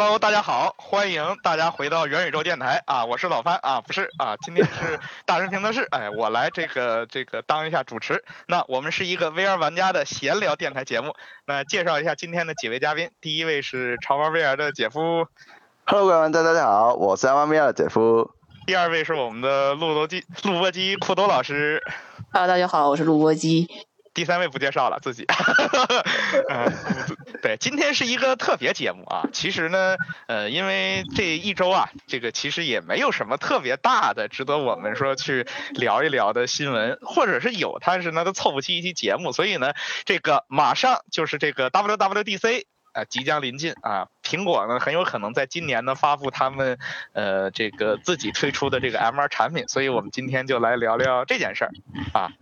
Hello，大家好，欢迎大家回到元宇宙电台啊，我是老范啊，不是啊，今天是 大人评测室，哎，我来这个这个当一下主持。那我们是一个 VR 玩家的闲聊电台节目。那介绍一下今天的几位嘉宾，第一位是潮玩 VR 的姐夫。Hello，各位玩家，大家好，我是玩 VR 的姐夫。第二位是我们的录播机录播机库多老师。Hello，大家好，我是录播机。第三位不介绍了，自己。对，今天是一个特别节目啊。其实呢，呃，因为这一周啊，这个其实也没有什么特别大的值得我们说去聊一聊的新闻，或者是有，但是呢都凑不齐一期节目。所以呢，这个马上就是这个 WWDC 啊即将临近啊，苹果呢很有可能在今年呢发布他们呃这个自己推出的这个 MR 产品。所以我们今天就来聊聊这件事儿啊。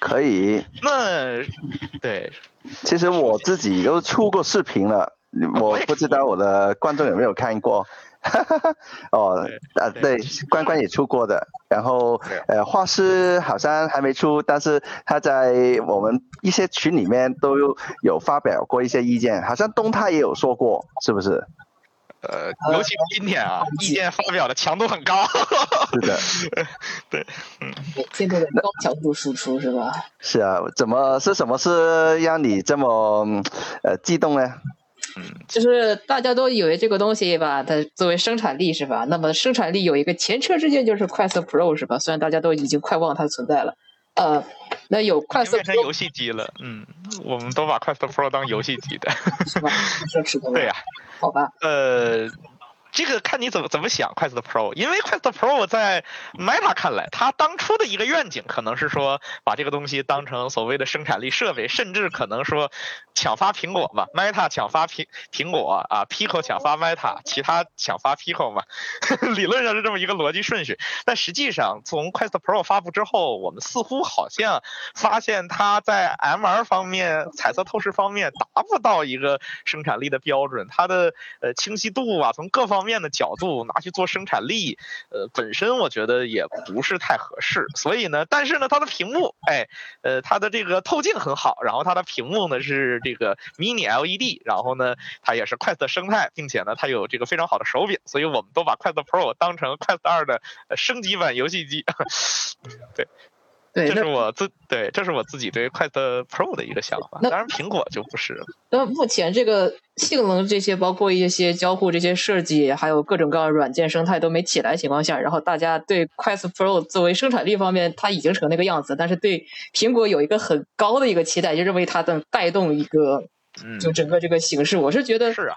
可以，那对，其实我自己都出过视频了，我不知道我的观众有没有看过。哦，啊对，关关也出过的，然后呃画师好像还没出，但是他在我们一些群里面都有发表过一些意见，好像东泰也有说过，是不是？呃，尤其今天啊，意见发表的强度很高。是的，对，嗯，这个高强度输出是吧？是啊，怎么是什么是让你这么呃激动呢？嗯，就是大家都以为这个东西吧，它作为生产力是吧？那么生产力有一个前车之鉴就是 Quest Pro 是吧？虽然大家都已经快忘它的存在了。呃，那有 Quest 变成游戏机了，嗯，我们都把 Quest Pro 当游戏机的，是吧？对呀，好吧，呃。这个看你怎么怎么想，Quest Pro，因为 Quest Pro 在 Meta 看来，它当初的一个愿景可能是说把这个东西当成所谓的生产力设备，甚至可能说抢发苹果嘛，Meta 抢发苹苹果啊，Pico 抢发 Meta，其他抢发 Pico 嘛，理论上是这么一个逻辑顺序。但实际上，从 Quest Pro 发布之后，我们似乎好像发现它在 MR 方面、彩色透视方面达不到一个生产力的标准，它的呃清晰度啊，从各方。面的角度拿去做生产力，呃，本身我觉得也不是太合适。所以呢，但是呢，它的屏幕，哎，呃，它的这个透镜很好，然后它的屏幕呢是这个 Mini LED，然后呢，它也是 Quest 生态，并且呢，它有这个非常好的手柄，所以我们都把 Quest Pro 当成 Quest 二的升级版游戏机，对。这是我自对，这是我自己对 Quest Pro 的一个想法。当然，苹果就不是。那目前这个性能这些，包括一些交互这些设计，还有各种各样软件生态都没起来情况下，然后大家对 Quest Pro 作为生产力方面，它已经成那个样子，但是对苹果有一个很高的一个期待，就认为它能带动一个，就整个这个形式。我是觉得是啊，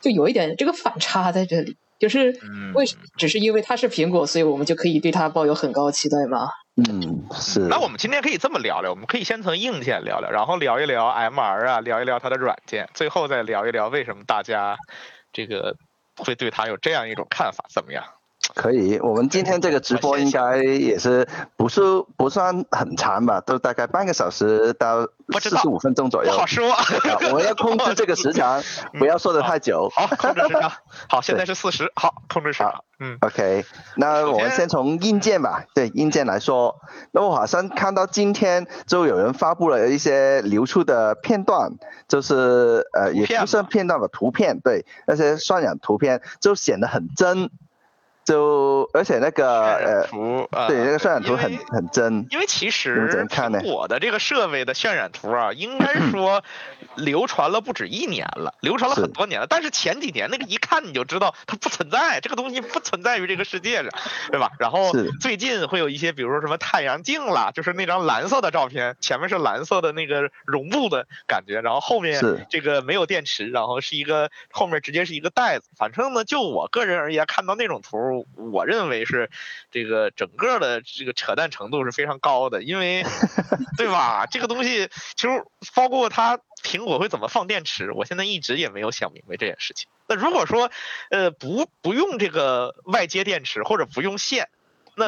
就有一点这个反差在这里，就是为什只是因为它是苹果，所以我们就可以对它抱有很高期待吗？嗯，是。那我们今天可以这么聊聊，我们可以先从硬件聊聊，然后聊一聊 MR 啊，聊一聊它的软件，最后再聊一聊为什么大家这个会对它有这样一种看法，怎么样？可以，我们今天这个直播应该也是不是不算很长吧，都大概半个小时到四十五分钟左右。不好说，我们要控制这个时长，不要说的太久。好，控制时长。好，现在是四十。好，控制时长。嗯，OK。那我们先从硬件吧，对硬件来说，那我好像看到今天就有人发布了一些流出的片段，就是呃也不算片段吧，图片，对那些渲染图片就显得很真。就而且那个呃，对那个渲染图很很真，因为其实苹果的这个设备的渲染图啊，应该说 流传了不止一年了，流传了很多年了。但是前几年那个一看你就知道它不存在，这个东西不存在于这个世界上，对吧？然后最近会有一些，比如说什么太阳镜啦，就是那张蓝色的照片，前面是蓝色的那个绒布的感觉，然后后面这个没有电池，然后是一个后面直接是一个袋子。反正呢，就我个人而言，看到那种图。我认为是这个整个的这个扯淡程度是非常高的，因为 对吧？这个东西其实包括它苹果会怎么放电池，我现在一直也没有想明白这件事情。那如果说呃不不用这个外接电池或者不用线，那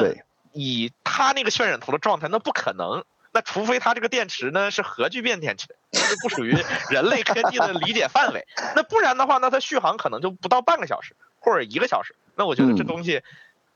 以它那个渲染图的状态，那不可能。那除非它这个电池呢是核聚变电池，那就不属于人类科技的理解范围。那不然的话，那它续航可能就不到半个小时或者一个小时。那我觉得这东西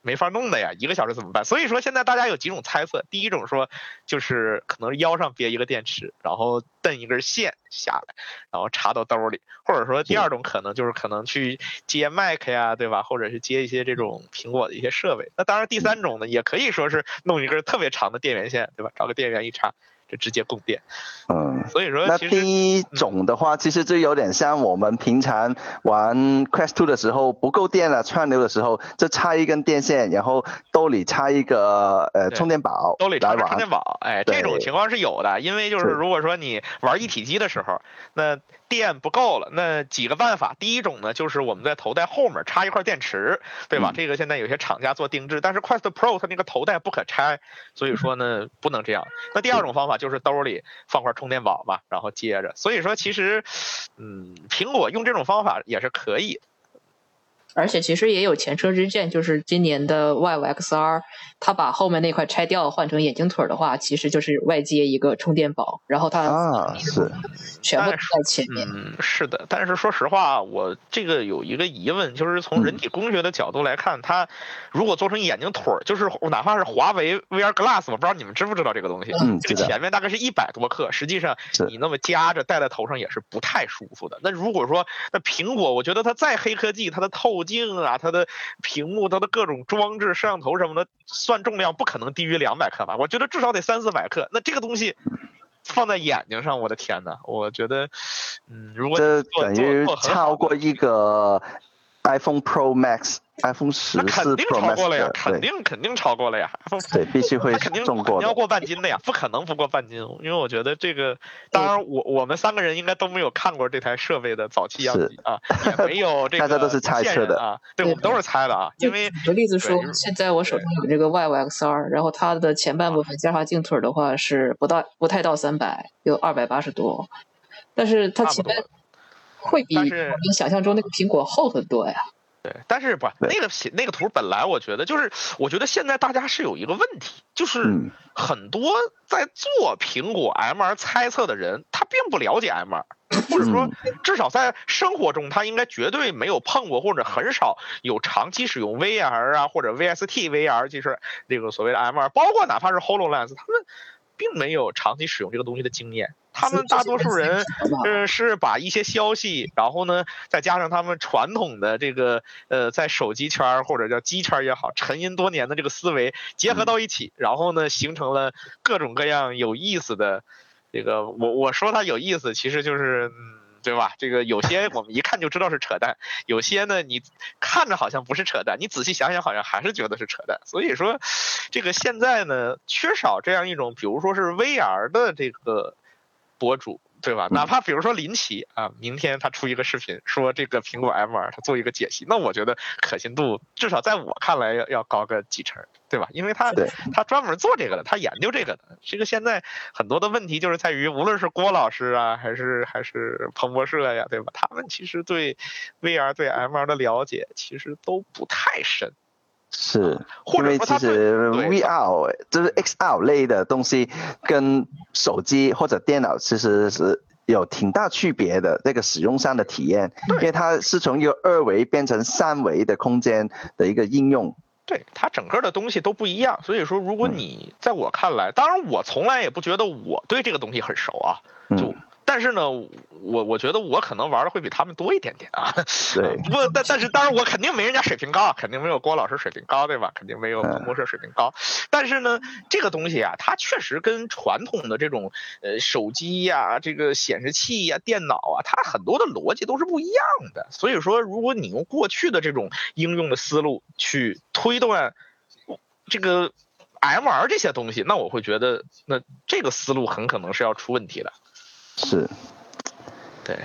没法弄的呀，一个小时怎么办？所以说现在大家有几种猜测，第一种说就是可能腰上别一个电池，然后蹬一根线下来，然后插到兜里，或者说第二种可能就是可能去接麦克呀，对吧？或者是接一些这种苹果的一些设备。那当然第三种呢，也可以说是弄一根特别长的电源线，对吧？找个电源一插。就直接供电，嗯，所以说那第一种的话，其实就有点像我们平常玩 Quest Two 的时候不够电了，串流的时候就插一根电线，然后兜里插一个呃充电宝，兜里插个充电宝，哎，这种情况是有的，因为就是。如果说你玩一体机的时候，那。电不够了，那几个办法。第一种呢，就是我们在头戴后面插一块电池，对吧？这个现在有些厂家做定制，但是 Quest Pro 它那个头戴不可拆，所以说呢不能这样。那第二种方法就是兜里放块充电宝嘛，然后接着。所以说其实，嗯，苹果用这种方法也是可以。而且其实也有前车之鉴，就是今年的 Vive XR，它把后面那块拆掉换成眼镜腿的话，其实就是外接一个充电宝，然后它啊是全部在前面。嗯，是的。但是说实话，我这个有一个疑问，就是从人体工学的角度来看，它如果做成眼镜腿，就是哪怕是华为 VR Glass，我不知道你们知不知道这个东西。嗯，这个前面大概是一百多克，实际上你那么夹着戴在头上也是不太舒服的。那如果说那苹果，我觉得它再黑科技，它的透镜啊，它的屏幕，它的各种装置、摄像头什么的，算重量不可能低于两百克吧？我觉得至少得三四百克。那这个东西放在眼睛上，我的天呐，我觉得，嗯，如果这等于超过一个 iPhone Pro Max。iPhone 十那肯定超过了呀，肯定肯定超过了呀。对，必须会肯定重过，要过半斤的呀，不可能不过半斤。因为我觉得这个，当然我我们三个人应该都没有看过这台设备的早期样机啊，也没有 这个。大家都是猜测的啊，对我们都是猜的啊。因为举个例子说，现在我手上有这个 Vive XR，然后它的前半部分加上镜腿的话是不到不太到三百，有二百八十多，但是它前面会比我们想象中那个苹果厚很多呀。对，但是不，那个那个图本来我觉得就是，我觉得现在大家是有一个问题，就是很多在做苹果 MR 猜测的人，他并不了解 MR，或者说至少在生活中他应该绝对没有碰过，或者很少有长期使用 VR 啊或者 VST VR，就是这个所谓的 MR，包括哪怕是 Hololens，他们并没有长期使用这个东西的经验。他们大多数人，呃，是把一些消息，然后呢，再加上他们传统的这个，呃，在手机圈或者叫机圈也好，沉吟多年的这个思维结合到一起，然后呢，形成了各种各样有意思的，这个我我说它有意思，其实就是，对吧？这个有些我们一看就知道是扯淡，有些呢，你看着好像不是扯淡，你仔细想想好像还是觉得是扯淡。所以说，这个现在呢，缺少这样一种，比如说是 VR 的这个。博主对吧？哪怕比如说林奇啊，明天他出一个视频说这个苹果 M2 他做一个解析，那我觉得可信度至少在我看来要要高个几成，对吧？因为他他专门做这个的，他研究这个的。这个现在很多的问题就是在于，无论是郭老师啊，还是还是彭博社呀，对吧？他们其实对 VR 对 MR 的了解其实都不太深。是，因为其实 VR 就是 XR 类的东西，跟手机或者电脑其实是有挺大区别的。这个使用上的体验，因为它是从一个二维变成三维的空间的一个应用。对，它整个的东西都不一样。所以说，如果你在我看来，当然我从来也不觉得我对这个东西很熟啊，就。但是呢，我我觉得我可能玩的会比他们多一点点啊。对。不，但但是当然我肯定没人家水平高，肯定没有郭老师水平高，对吧？肯定没有彭博社水平高。但是呢，这个东西啊，它确实跟传统的这种呃手机呀、这个显示器呀、电脑啊，它很多的逻辑都是不一样的。所以说，如果你用过去的这种应用的思路去推断这个 MR 这些东西，那我会觉得，那这个思路很可能是要出问题的。是，对，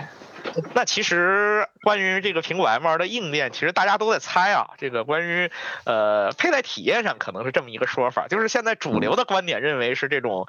那其实关于这个苹果 M2 的硬件，其实大家都在猜啊。这个关于呃佩戴体验上可能是这么一个说法，就是现在主流的观点认为是这种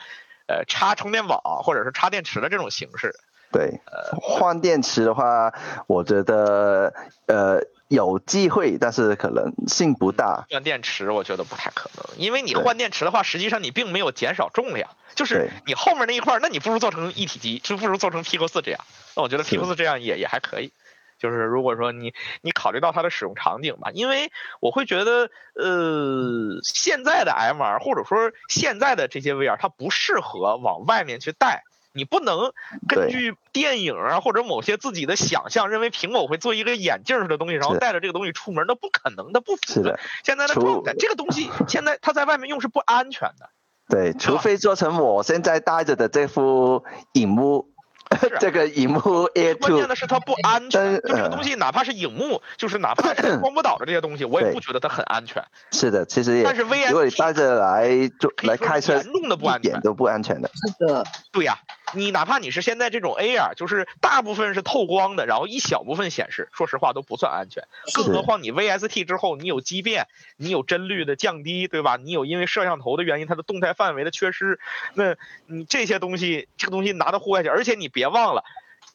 呃插充电宝或者是插电池的这种形式。对，呃，换电池的话，我觉得呃。有机会，但是可能性不大。换电池，我觉得不太可能，因为你换电池的话，实际上你并没有减少重量，就是你后面那一块，那你不如做成一体机，就不如做成 Pico 四这样。那我觉得 Pico 四这样也也还可以。就是如果说你你考虑到它的使用场景吧，因为我会觉得，呃，现在的 MR 或者说现在的这些 VR，它不适合往外面去带。你不能根据电影啊或者某些自己的想象，认为苹果会做一个眼镜似的东西，然后带着这个东西出门，那不可能的，不符合现在的状态。这个东西 现在它在外面用是不安全的。对，除非做成我现在戴着的这副荧幕。这个荧幕 A 关键的是它不安全，就这个东西，哪怕是荧幕，就是哪怕是光波导的这些东西，我也不觉得它很安全。是的，其实也。但是 V 如果你带着来就来开车，严重的不安全，一点都不安全的。是的，对呀，你哪怕你是现在这种 A R，就是大部分是透光的，然后一小部分显示，说实话都不算安全。更何况你 V S T 之后，你有畸变，你有帧率的降低，对吧？你有因为摄像头的原因，它的动态范围的缺失，那你这些东西，这个东西拿到户外去，而且你别忘了。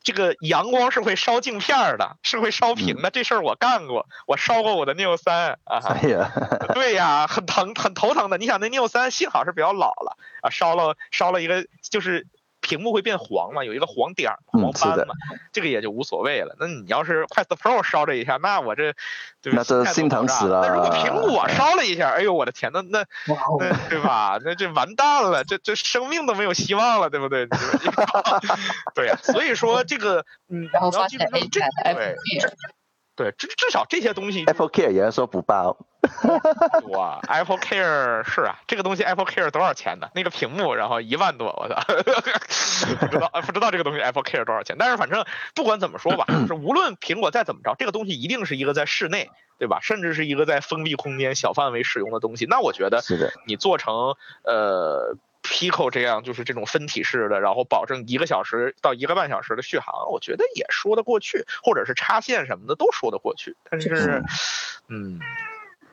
这个阳光是会烧镜片的，是会烧屏的。这事儿我干过，我烧过我的 Neo 三啊。哎呀，对呀，很疼，很头疼的。你想那 Neo 三幸好是比较老了啊，烧了烧了一个就是。屏幕会变黄嘛？有一个黄点儿、黄斑嘛？这个也就无所谓了。那你要是 Quest Pro 烧这一下，那我这对那这心疼死了。那如果苹果烧了一下，哎呦我的天，那那那对吧？那这完蛋了，这这生命都没有希望了，对不对？对呀，所以说这个嗯，然后发现哎，对。对，至至少这些东西，Apple Care 有人说不包。哇，Apple Care 是啊，这个东西 Apple Care 多少钱呢？那个屏幕，然后一万多，我操，不知道不知道这个东西 Apple Care 多少钱？但是反正不管怎么说吧，是无论苹果再怎么着，这个东西一定是一个在室内，对吧？甚至是一个在封闭空间、小范围使用的东西。那我觉得，是的，你做成呃。Pico 这样就是这种分体式的，然后保证一个小时到一个半小时的续航，我觉得也说得过去，或者是插线什么的都说得过去。但是，嗯，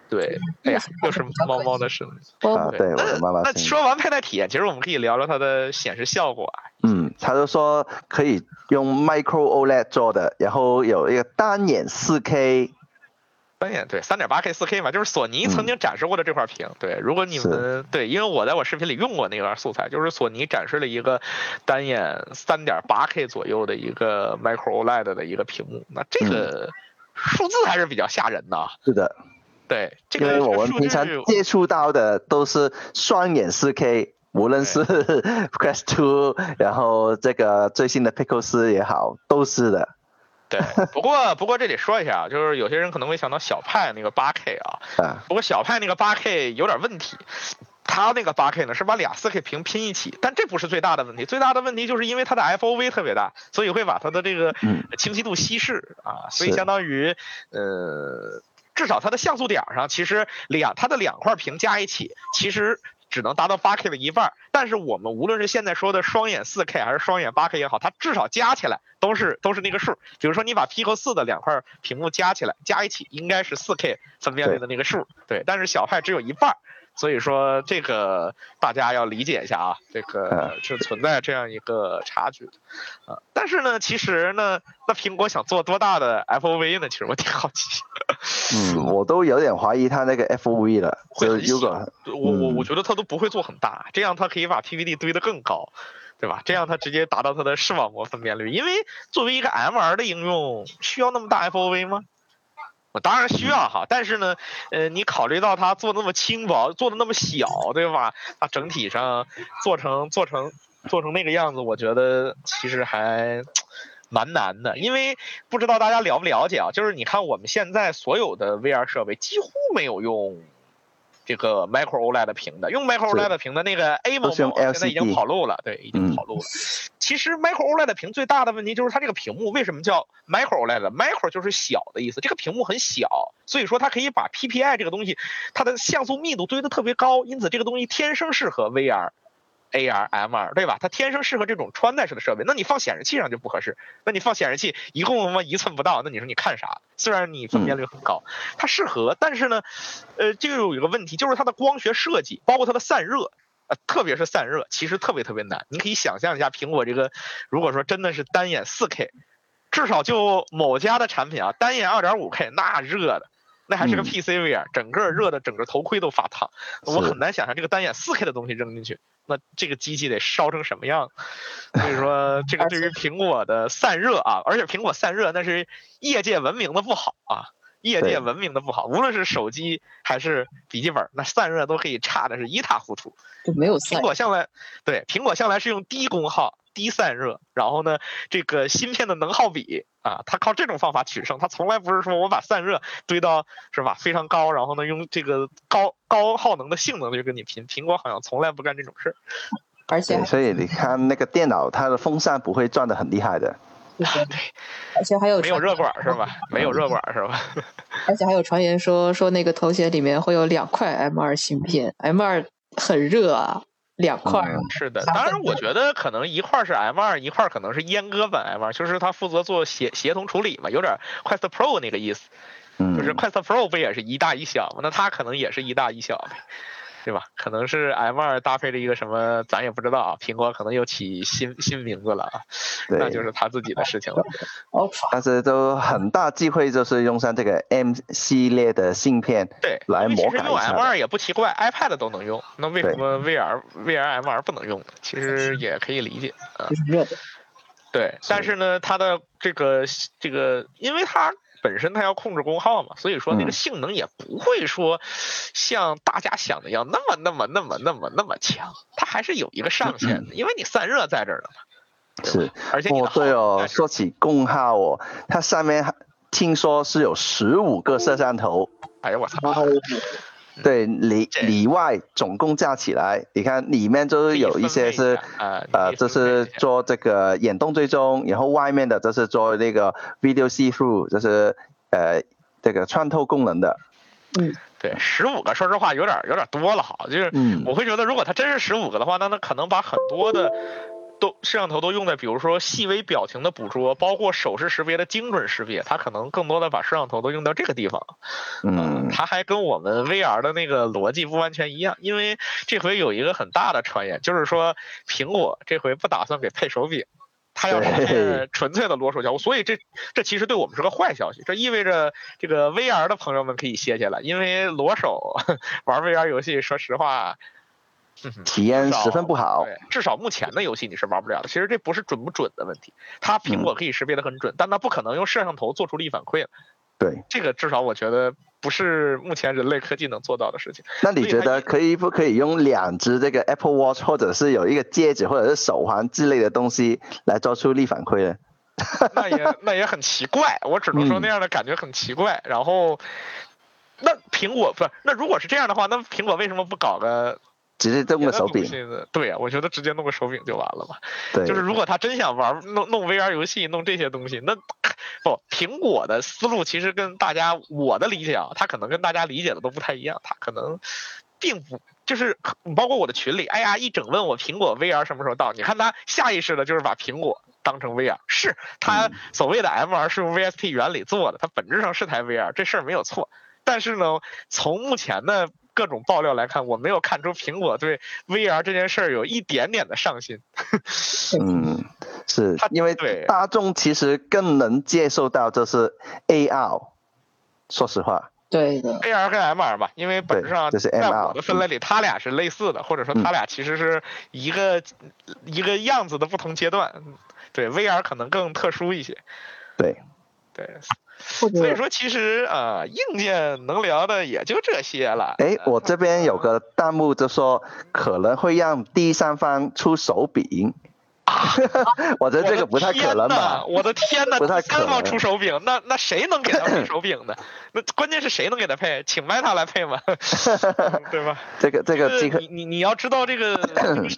对，哎呀，又是猫猫的声音啊，对，我的妈妈。那说完佩戴体验，其实我们可以聊聊它的显示效果啊。嗯，他就说可以用 Micro OLED 做的，然后有一个单眼 4K。单眼对三点八 K 四 K 嘛，就是索尼曾经展示过的这块屏。对，如果你们对，因为我在我视频里用过那段素材，就是索尼展示了一个单眼三点八 K 左右的一个 Micro OLED 的一个屏幕，那这个数字还是比较吓人的。是的，对，因为我们平常接触到的都是双眼四 K，无论是 Quest Two，然后这个最新的四也好，都是的。对，不过不过这得说一下啊，就是有些人可能会想到小派那个八 K 啊，不过小派那个八 K 有点问题，它那个八 K 呢是把俩四 K 屏拼一起，但这不是最大的问题，最大的问题就是因为它的 FOV 特别大，所以会把它的这个清晰度稀释啊，所以相当于呃，至少它的像素点上其实两它的两块屏加一起其实。只能达到八 K 的一半，但是我们无论是现在说的双眼四 K 还是双眼八 K 也好，它至少加起来都是都是那个数。比如说你把 Pico 四的两块屏幕加起来，加一起应该是四 K 分辨率的那个数。对，但是小派只有一半。所以说这个大家要理解一下啊，这个是存在这样一个差距的啊。但是呢，其实呢，那苹果想做多大的 FOV 呢？其实我挺好奇。嗯，我都有点怀疑它那个 FOV 了。会很果我我我觉得它都不会做很大，这样它可以把 PVD 堆得更高，对吧？这样它直接达到它的视网膜分辨率。因为作为一个 MR 的应用，需要那么大 FOV 吗？我当然需要哈，但是呢，呃，你考虑到它做那么轻薄，做的那么小，对吧？它整体上做成做成做成那个样子，我觉得其实还蛮难的。因为不知道大家了不了解啊，就是你看我们现在所有的 VR 设备几乎没有用。这个 Micro OLED 屏的，用 Micro OLED 屏的那个 A 某某现在已经跑路了，对，已经跑路了。其实 Micro OLED 屏最大的问题就是它这个屏幕为什么叫 Micro OLED？Micro 就是小的意思，这个屏幕很小，所以说它可以把 PPI 这个东西，它的像素密度堆得特别高，因此这个东西天生适合 VR。A R M R 对吧？它天生适合这种穿戴式的设备。那你放显示器上就不合适。那你放显示器一共他妈一寸不到，那你说你看啥？虽然你分辨率很高，它适合，但是呢，呃，这个有一个问题，就是它的光学设计，包括它的散热，呃，特别是散热，其实特别特别难。你可以想象一下，苹果这个如果说真的是单眼四 K，至少就某家的产品啊，单眼二点五 K 那热的。那还是个 PC VR，整个热的整个头盔都发烫，我很难想象这个单眼 4K 的东西扔进去那这个机器得烧成什么样？所以说，这个对于苹果的散热啊，而且苹果散热那是业界闻名的不好啊，业界闻名的不好，无论是手机还是笔记本，那散热都可以差的是一塌糊涂。就没有苹果向来对苹果向来是用低功耗。低散热，然后呢，这个芯片的能耗比啊，它靠这种方法取胜，它从来不是说我把散热堆到是吧非常高，然后呢用这个高高耗能的性能去跟你拼。苹果好像从来不干这种事儿，而且所以你看那个电脑，它的风扇不会转的很厉害的，对，而且还有没有热管是吧？没有热管是吧？而且还有传言说说那个头显里面会有两块 M 二芯片，M 二很热啊。两块是的，当然我觉得可能一块是 M 二，一块可能是阉割版 M 二，就是它负责做协协同处理嘛，有点 Quest Pro 那个意思，就是 Quest Pro 不也是一大一小嘛，那它可能也是一大一小呗。对吧？可能是 M 二搭配了一个什么，咱也不知道啊。苹果可能又起新新名字了啊，那就是他自己的事情了。但是都很大机会就是用上这个 M 系列的芯片，对，来模改一用 M 二也不奇怪，iPad 都能用，那为什么 VR VR M 二不能用？其实也可以理解啊。对，但是呢，它的这个这个，因为它。本身它要控制功耗嘛，所以说那个性能也不会说像大家想的要那么那么那么那么那么强，它还是有一个上限的，因为你散热在这儿了嘛。是，而且哦对哦，说起功耗哦，它上面听说是有十五个摄像头。哎呀我操！对里里外总共加起来，你看里面就是有一些是呃，这是做这个眼动追踪，然后外面的这是做那个 video see through，就是呃这个穿透功能的。嗯，对，十五个，说实话有点有点多了哈，就是我会觉得如果它真是十五个的话，那它可能把很多的。都摄像头都用在，比如说细微表情的捕捉，包括手势识别的精准识别，它可能更多的把摄像头都用到这个地方。嗯，它还跟我们 VR 的那个逻辑不完全一样，因为这回有一个很大的传言，就是说苹果这回不打算给配手柄，它要是 纯粹的裸手交互，所以这这其实对我们是个坏消息，这意味着这个 VR 的朋友们可以歇歇了，因为裸手 玩 VR 游戏，说实话。体验十分不好，至少目前的游戏你是玩不了的。其实这不是准不准的问题，它苹果可以识别的很准，但它不可能用摄像头做出力反馈了。对，这个至少我觉得不是目前人类科技能做到的事情。那你觉得可以不可以用两只这个 Apple Watch，或者是有一个戒指或者是手环之类的东西来做出力反馈呢？那也那也很奇怪，我只能说那样的感觉很奇怪。然后，那苹果不是？那如果是这样的话，那苹果为什么不搞个？直接弄个手柄，对呀，我觉得直接弄个手柄就完了嘛。对，就是如果他真想玩弄弄 VR 游戏，弄这些东西，那不苹果的思路其实跟大家我的理解啊，他可能跟大家理解的都不太一样。他可能并不就是包括我的群里，哎呀，一整问我苹果 VR 什么时候到？你看他下意识的就是把苹果当成 VR，是他所谓的 MR 是用 VST 原理做的，它本质上是台 VR，这事儿没有错。但是呢，从目前的各种爆料来看，我没有看出苹果对 VR 这件事儿有一点点的上心。嗯，是因为大众其实更能接受到这是 AR。说实话，对的，AR 跟 MR 吧，因为本质上在我的分类里，它俩是类似的，或者说它俩其实是一个一个样子的不同阶段。对，VR 可能更特殊一些。对，对。所以说，其实啊，硬件能聊的也就这些了。哎，我这边有个弹幕就说可能会让第三方出手柄。啊，我觉得这个不太可能吧？我的天哪，不太可能出手柄，那那谁能给他配 手柄呢？那关键是谁能给他配？请 Meta 来配吗？对吧？这个这个你你你要知道这个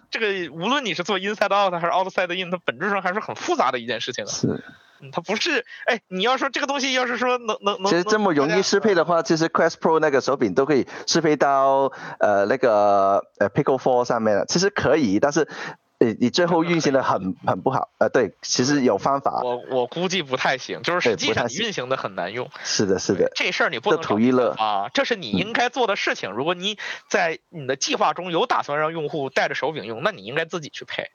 这个，无论你是做 Inside Out 还是 Outside In，它本质上还是很复杂的一件事情啊。是。它不是，哎，你要说这个东西要是说能能能，其实这么容易适配的话，其实 Quest Pro 那个手柄都可以适配到呃那个呃 Pico Four 上面了。其实可以，但是你你最后运行的很很不好。呃，对，其实有方法。我我估计不太行，就是实际上运行的很难用。是的，是的。这事儿你不能图一乐啊，这是你应该做的事情。如果你在你的计划中有打算让用户带着手柄用，那你应该自己去配。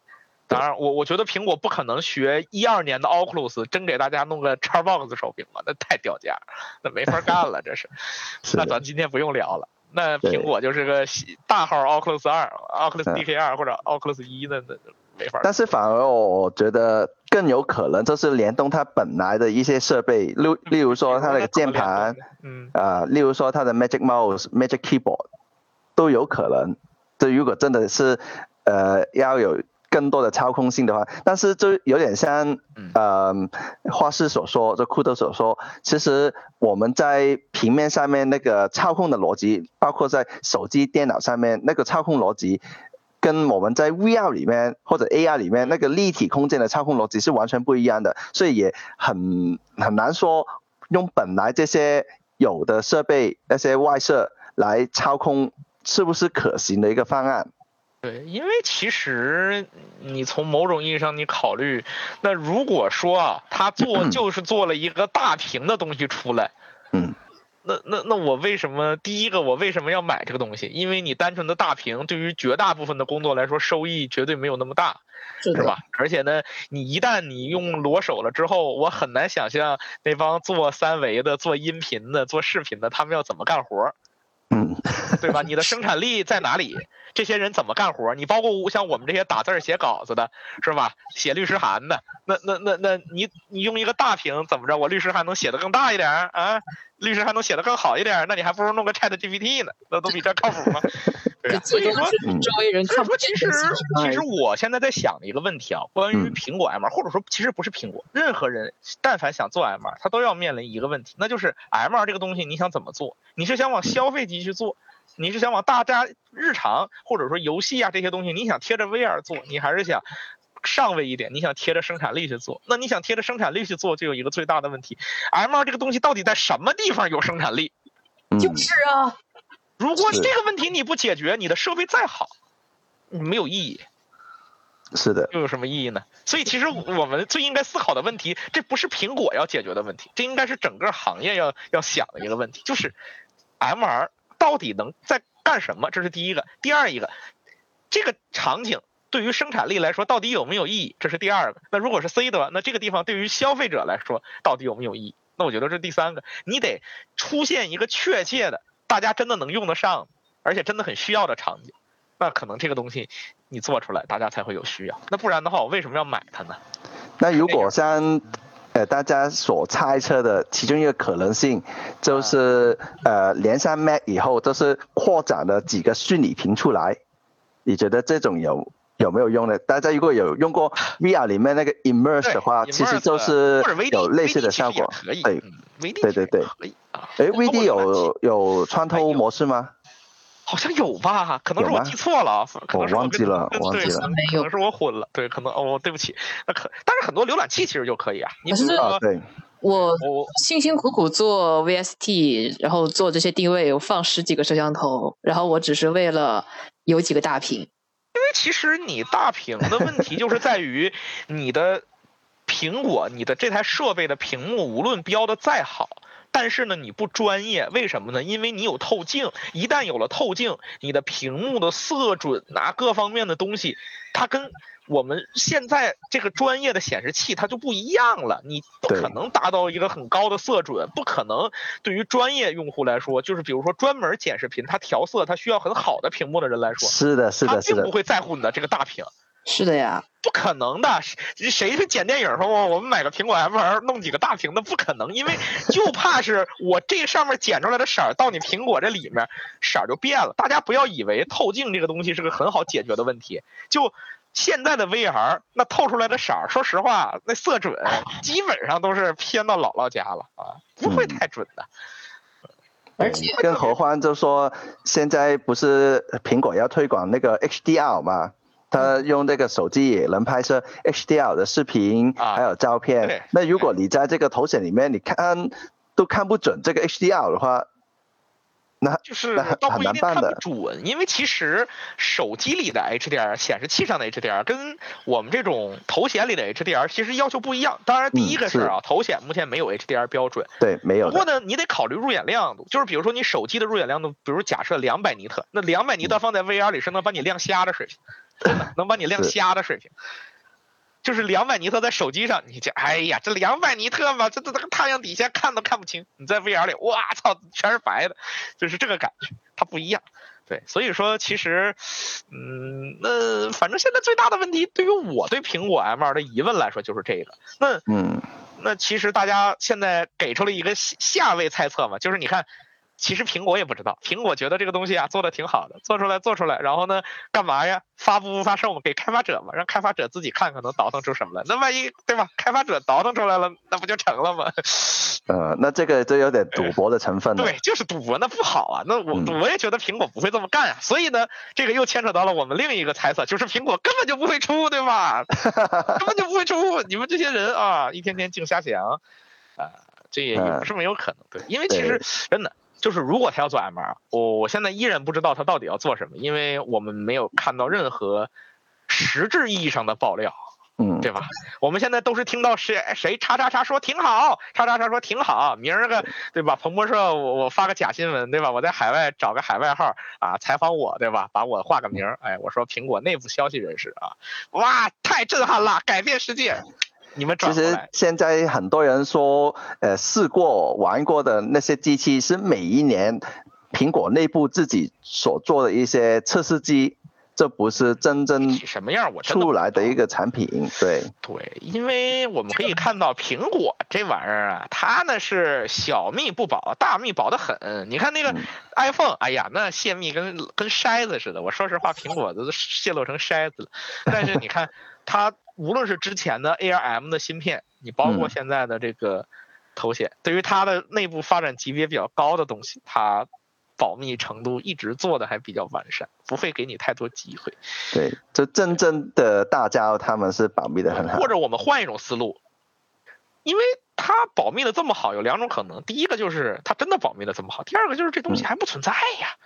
当然，我我觉得苹果不可能学一二年的 Oculus，真给大家弄个 Xbox 手柄吧，那太掉价，那没法干了，这是。那咱今天不用聊了。那苹果就是个大号 Oculus 二、Oculus DK 二或者 Oculus 一的那没法。但是反而我觉得更有可能就是联动它本来的一些设备，例例如说它那个键盘，嗯啊，例如说它的 Magic Mouse、Magic Keyboard 都有可能。这如果真的是呃要有。更多的操控性的话，但是就有点像呃画师所说，这库德所说，其实我们在平面上面那个操控的逻辑，包括在手机、电脑上面那个操控逻辑，跟我们在 VR 里面或者 AR 里面那个立体空间的操控逻辑是完全不一样的，所以也很很难说用本来这些有的设备那些外设来操控是不是可行的一个方案。对，因为其实你从某种意义上你考虑，那如果说啊，他做 就是做了一个大屏的东西出来，嗯，那那那我为什么第一个我为什么要买这个东西？因为你单纯的大屏对于绝大部分的工作来说收益绝对没有那么大，是吧？而且呢，你一旦你用裸手了之后，我很难想象那帮做三维的、做音频的、做视频的他们要怎么干活。嗯，对吧？你的 生产力在哪里？这些人怎么干活？你包括像我们这些打字写稿子的，是吧？写律师函的，那那那那你你用一个大屏怎么着？我律师函能写的更大一点啊？律师还能写得更好一点，那你还不如弄个 Chat GPT 呢，那都比这靠谱吗？对呀，所以说周围人看不其实其实我现在在想的一个问题啊，关于苹果 MR，或者说其实不是苹果，任何人但凡想做 MR，他都要面临一个问题，那就是 MR 这个东西你想怎么做？你是想往消费级去做？你是想往大家日常或者说游戏啊这些东西，你想贴着 VR 做？你还是想？上位一点，你想贴着生产力去做，那你想贴着生产力去做，就有一个最大的问题，MR 这个东西到底在什么地方有生产力？就是啊，如果这个问题你不解决，你的设备再好，没有意义。是的。又有什么意义呢？所以其实我们最应该思考的问题，这不是苹果要解决的问题，这应该是整个行业要要想的一个问题，就是 M2 到底能在干什么？这是第一个。第二一个，这个场景。对于生产力来说，到底有没有意义？这是第二个。那如果是 C 的，那这个地方对于消费者来说，到底有没有意义？那我觉得是第三个。你得出现一个确切的，大家真的能用得上，而且真的很需要的场景。那可能这个东西你做出来，大家才会有需要。那不然的话，我为什么要买它呢？那如果像呃大家所猜测的其中一个可能性，就是呃连上 Mac 以后，就是扩展了几个虚拟屏出来，你觉得这种有？有没有用呢？大家如果有用过 VR 里面那个 Immerse 的话，其实就是有类似的效果。对，对对对。哎，VD 有有穿透模式吗？好像有吧？可能是我记错了，我忘记了，忘记了。可能是我混了。对，可能哦，对不起。那可，但是很多浏览器其实就可以啊。你是啊，对。我辛辛苦苦做 VST，然后做这些定位，我放十几个摄像头，然后我只是为了有几个大屏。因为其实你大屏的问题就是在于你的 苹果，你的这台设备的屏幕无论标的再好，但是呢你不专业，为什么呢？因为你有透镜，一旦有了透镜，你的屏幕的色准啊各方面的东西，它跟。我们现在这个专业的显示器它就不一样了，你不可能达到一个很高的色准，不可能。对于专业用户来说，就是比如说专门剪视频，它调色，它需要很好的屏幕的人来说，是的，是的，是的，他并不会在乎你的这个大屏。是的呀，不可能的，谁去剪电影说我我们买个苹果 MR 弄几个大屏的，不可能，因为 就怕是我这上面剪出来的色儿到你苹果这里面色儿就变了。大家不要以为透镜这个东西是个很好解决的问题，就。现在的 VR 那透出来的色儿，说实话，那色准 基本上都是偏到姥姥家了啊，不会太准的。而且，更何况就说现在不是苹果要推广那个 HDR 嘛，它用这个手机也能拍摄 HDR 的视频，还有照片。那如果你在这个头显里面，你看都看不准这个 HDR 的话。那就是倒不一定看不准，因为其实手机里的 HDR、显示器上的 HDR 跟我们这种头显里的 HDR 其实要求不一样。当然，第一个是啊，头显目前没有 HDR 标准。对，没有。不过呢，你得考虑入眼亮度，就是比如说你手机的入眼亮度，比如假设两百尼特，那两百尼特放在 VR 里是能把你亮瞎的水平，真 的能把你亮瞎的水平。就是两百尼特在手机上，你这哎呀，这两百尼特嘛，这这这个太阳底下看都看不清。你在 VR 里，哇操，全是白的，就是这个感觉，它不一样。对，所以说其实，嗯，那反正现在最大的问题，对于我对苹果 M2 的疑问来说，就是这个。那嗯，那其实大家现在给出了一个下位猜测嘛，就是你看。其实苹果也不知道，苹果觉得这个东西啊做的挺好的，做出来做出来，然后呢，干嘛呀？发布不发售嘛，给开发者嘛，让开发者自己看，看能倒腾出什么来。那万一对吧？开发者倒腾出来了，那不就成了吗？呃，那这个就有点赌博的成分了。对，就是赌博，那不好啊。那我我也觉得苹果不会这么干啊。所以呢，这个又牵扯到了我们另一个猜测，就是苹果根本就不会出，对吧？根本就不会出。你们这些人啊，一天天净瞎想啊，这也也不是没有可能。对，因为其实真的。就是如果他要做 MR，我我现在依然不知道他到底要做什么，因为我们没有看到任何实质意义上的爆料，嗯，对吧？我们现在都是听到谁谁叉叉叉说挺好，叉叉叉说挺好，明儿个对吧？彭博社我我发个假新闻，对吧？我在海外找个海外号啊采访我，对吧？把我画个名，哎，我说苹果内部消息人士啊，哇，太震撼了，改变世界。你们其实现在很多人说，呃，试过玩过的那些机器是每一年苹果内部自己所做的一些测试机，这不是真正什么样我出来的一个产品。对对，因为我们可以看到苹果这玩意儿啊，它呢是小密不保，大密保的很。你看那个 iPhone，哎呀，那泄密跟跟筛子似的。我说实话，苹果都泄露成筛子了。但是你看它。无论是之前的 ARM 的芯片，你包括现在的这个头显，对于它的内部发展级别比较高的东西，它保密程度一直做的还比较完善，不会给你太多机会。对，这真正的大家他们是保密的很好。或者我们换一种思路，因为它保密的这么好，有两种可能：第一个就是它真的保密的这么好；第二个就是这东西还不存在呀。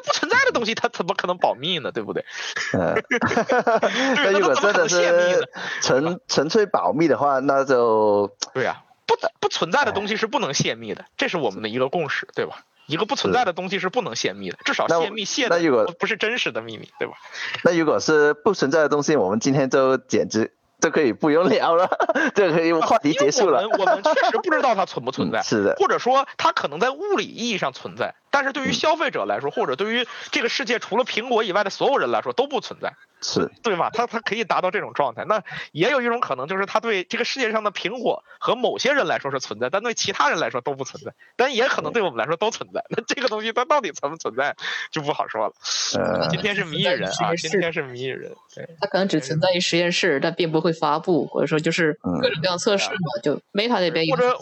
那不存在的东西，它怎么可能保密呢？对不对？嗯，那如果真的是纯纯粹保密的话，那就对呀，不不存在的东西是不能泄密的，这是我们的一个共识，对吧？一个不存在的东西是不能泄密的，至少泄密泄的不是真实的秘密，对吧？那如果是不存在的东西，我们今天就简直。就可以不用聊了，这可以话题结束了。我们我们确实不知道它存不存在，是的，或者说它可能在物理意义上存在，但是对于消费者来说，或者对于这个世界除了苹果以外的所有人来说都不存在。是对吧？他他可以达到这种状态。那也有一种可能，就是他对这个世界上的苹果和某些人来说是存在，但对其他人来说都不存在。但也可能对我们来说都存在。那这个东西它到底存不存在，就不好说了。呃，今天是谜语人啊，今天是谜语人。对，它可能只存在于实验室，但并不会发布，或者说就是各种各样测试嘛。就 Meta 那边或者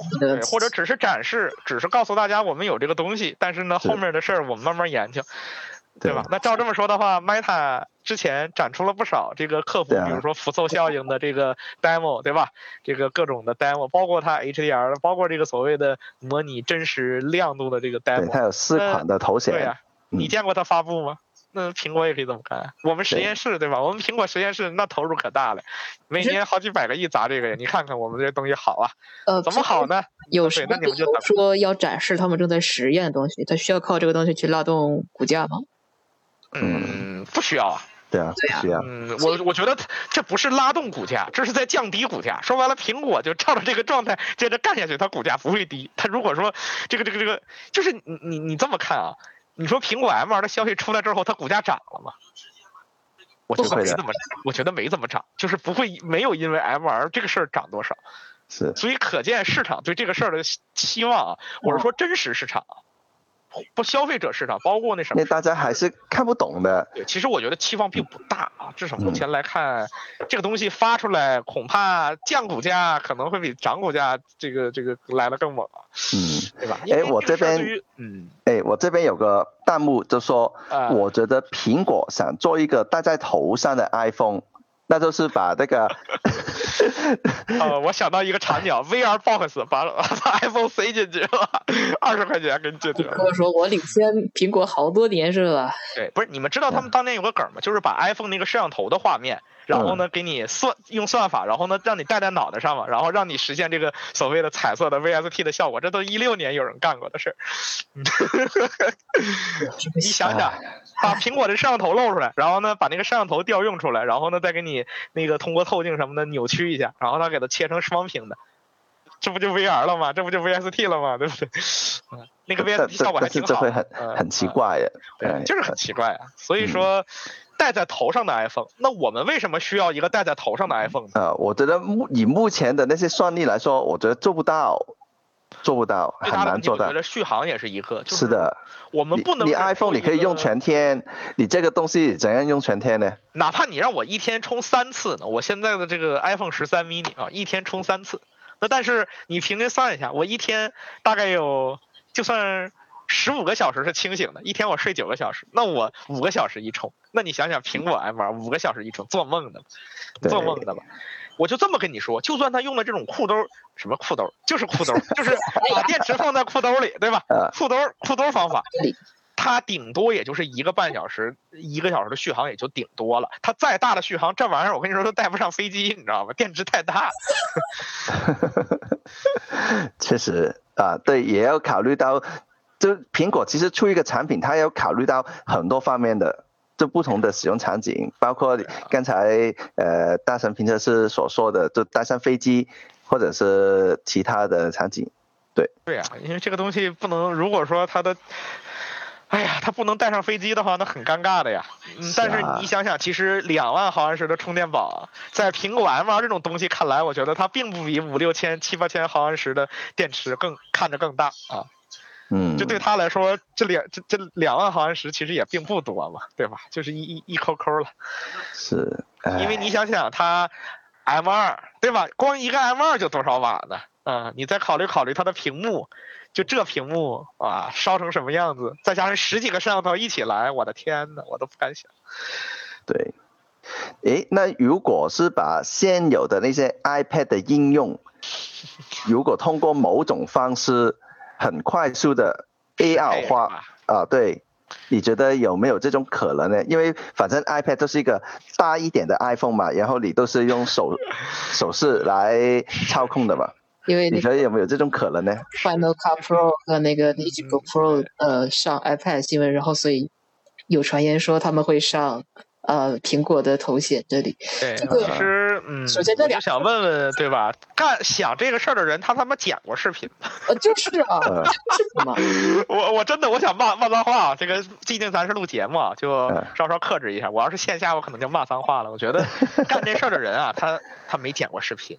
或者只是展示，只是告诉大家我们有这个东西，但是呢，后面的事儿我们慢慢研究。对吧？那照这么说的话，Meta 之前展出了不少这个克服，比如说辐凑效应的这个 demo，对吧？这个各种的 demo，包括它 HDR 的，包括这个所谓的模拟真实亮度的这个 demo。对，它有四款的头显。对呀，你见过它发布吗？那苹果也可以这么干。我们实验室对吧？我们苹果实验室那投入可大了，每年好几百个亿砸这个呀。你看看我们这东西好啊？呃，怎么好呢？有什么理由说要展示他们正在实验的东西？他需要靠这个东西去拉动股价吗？嗯，不需要啊。对啊，对啊。嗯，我我觉得这不是拉动股价，这是在降低股价。说白了，苹果就照着这个状态接着干下去，它股价不会低。它如果说这个这个这个，就是你你你这么看啊？你说苹果 M2 的消息出来之后，它股价涨了吗？我觉得没怎么，我觉得没怎么涨，就是不会没有因为 M R 这个事儿涨多少。是。所以可见市场对这个事儿的期望啊，我是说真实市场。不，消费者市场包括那什么，那大家还是看不懂的。对，其实我觉得期望并不大啊，至少目前来看，这个东西发出来，恐怕降股价可能会比涨股价这个这个来的更猛。嗯，对吧？哎，我这边，嗯，哎，我这边有个弹幕就说，我觉得苹果想做一个戴在头上的 iPhone。那就是把那个，呃，我想到一个场景，VR box 把把 iPhone 塞进去了，二十块钱给你解决了。我说我领先苹果好多年是吧？对，不是你们知道他们当年有个梗吗？就是把 iPhone 那个摄像头的画面。然后呢，给你算用算法，然后呢，让你戴在脑袋上嘛，然后让你实现这个所谓的彩色的 VST 的效果，这都一六年有人干过的事儿。你想想，把苹果的摄像头露出来，然后呢，把那个摄像头调用出来，然后呢，再给你那个通过透镜什么的扭曲一下，然后它给它切成双屏的，这不就 VR 了吗？这不就 VST 了吗？对不对？嗯，那个 VST 效果还挺好。这会很很奇怪呀，对，就是很奇怪啊。所以说，戴在头上的 iPhone，那我们为什么需要一个戴在头上的 iPhone 呢？啊，我觉得目以目前的那些算力来说，我觉得做不到。做不到，很难做到。我觉得续航也是一个，是的。我们不能。你 iPhone 你可以用全天，你这个东西怎样用全天呢？哪怕你让我一天充三次呢？我现在的这个 iPhone 十三 mini 啊，一天充三次。那但是你平均算一下，我一天大概有，就算十五个小时是清醒的，一天我睡九个小时，那我五个小时一充，那你想想苹果 M2 五个小时一充，做梦的，做梦的吧。我就这么跟你说，就算他用了这种裤兜，什么裤兜，就是裤兜，就是 把电池放在裤兜里，对吧？裤兜裤兜方法，它顶多也就是一个半小时，一个小时的续航也就顶多了。它再大的续航，这玩意儿我跟你说都带不上飞机，你知道吗？电池太大。确实啊，对，也要考虑到，就苹果其实出一个产品，它要考虑到很多方面的。就不同的使用场景，包括刚才呃大神评测师所说的，就带上飞机或者是其他的场景，对。对啊，因为这个东西不能，如果说它的，哎呀，它不能带上飞机的话，那很尴尬的呀。嗯。但是你想想，其实两万毫安时的充电宝，在苹果 M2 这种东西看来，我觉得它并不比五六千、七八千毫安时的电池更看着更大啊。嗯，就对他来说，这两这这两万毫安时其实也并不多嘛，对吧？就是一一一抠抠了。是。因为你想想，它 M 二对吧？光一个 M 二就多少瓦呢？嗯，你再考虑考虑它的屏幕，就这屏幕啊，烧成什么样子？再加上十几个摄像头一起来，我的天呐，我都不敢想。对。诶，那如果是把现有的那些 iPad 的应用，如果通过某种方式。很快速的 AR 化啊，对，你觉得有没有这种可能呢？因为反正 iPad 都是一个大一点的 iPhone 嘛，然后你都是用手 手势来操控的嘛。因为你觉得有没有这种可能呢？Final Cut Pro 和那个 Logic Pro 呃上 iPad 新闻，然后所以有传言说他们会上。呃，苹果的头显这里，对，其实，嗯，首先这就想问问，对吧？干想这个事儿的人，他他妈剪过视频吗？呃，就是啊，是吗？我我真的我想骂骂脏话，这个毕竟咱是录节目，就稍稍克制一下。我要是线下，我可能就骂脏话了。我觉得干这事儿的人啊，他他没剪过视频。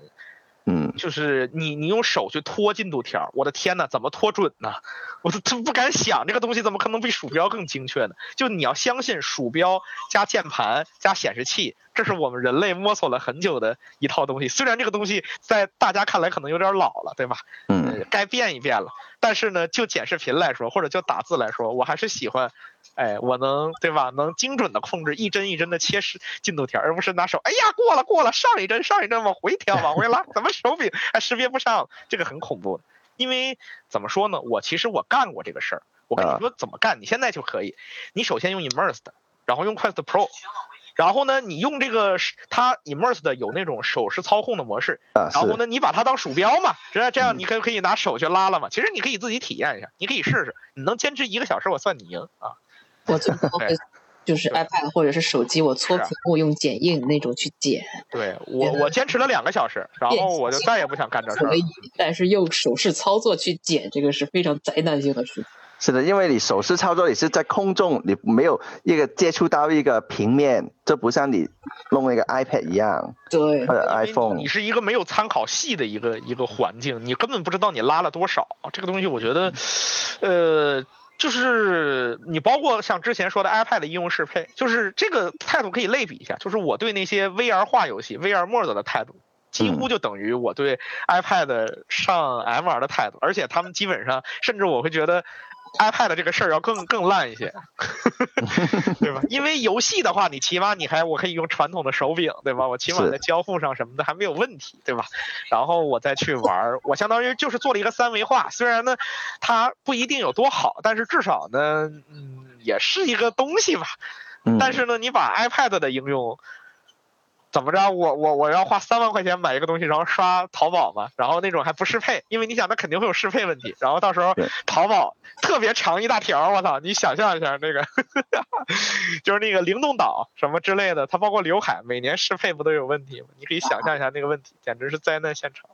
嗯，就是你你用手去拖进度条，我的天呐，怎么拖准呢？我都都不敢想，这个东西怎么可能比鼠标更精确呢？就你要相信鼠标加键盘加显示器，这是我们人类摸索了很久的一套东西。虽然这个东西在大家看来可能有点老了，对吧？嗯，该变一变了。但是呢，就剪视频来说，或者就打字来说，我还是喜欢。哎，我能对吧？能精准的控制一帧一帧的切时进度条，而不是拿手。哎呀，过了过了，上一帧上一帧往回调往回拉，怎么手柄还识别不上？这个很恐怖。因为怎么说呢？我其实我干过这个事儿。我跟你说怎么干，你现在就可以。你首先用 Immersed，然后用 Quest Pro，然后呢，你用这个它 Immersed 有那种手势操控的模式，然后呢，你把它当鼠标嘛，这样这样你可可以拿手去拉了嘛。其实你可以自己体验一下，你可以试试，你能坚持一个小时，我算你赢啊。我最多会就是 iPad 或者是手机，我搓屏幕用剪映那种去剪。对我，我坚持了两个小时，然后我就再也不想干这事儿。但是用手势操作去剪，这个是非常灾难性的事。是的，因为你手势操作，你是在空中，你没有一个接触到一个平面，这不像你弄那个 iPad 一样。对。或者 iPhone。你是一个没有参考系的一个一个环境，你根本不知道你拉了多少。这个东西，我觉得，呃。就是你包括像之前说的 iPad 应用适配，就是这个态度可以类比一下，就是我对那些 VR 化游戏 VR Mode 的态度，几乎就等于我对 iPad 上 MR 的态度，而且他们基本上，甚至我会觉得。iPad 这个事儿要更更烂一些，对吧？因为游戏的话，你起码你还我可以用传统的手柄，对吧？我起码在交互上什么的还没有问题，对吧？然后我再去玩，我相当于就是做了一个三维化。虽然呢，它不一定有多好，但是至少呢，嗯，也是一个东西吧。但是呢，你把 iPad 的应用怎么着？我我我要花三万块钱买一个东西，然后刷淘宝嘛，然后那种还不适配，因为你想，它肯定会有适配问题。然后到时候淘宝特别长一大条，我操！你想象一下那个，就是那个灵动岛什么之类的，它包括刘海，每年适配不都有问题吗？你可以想象一下那个问题，简直是灾难现场。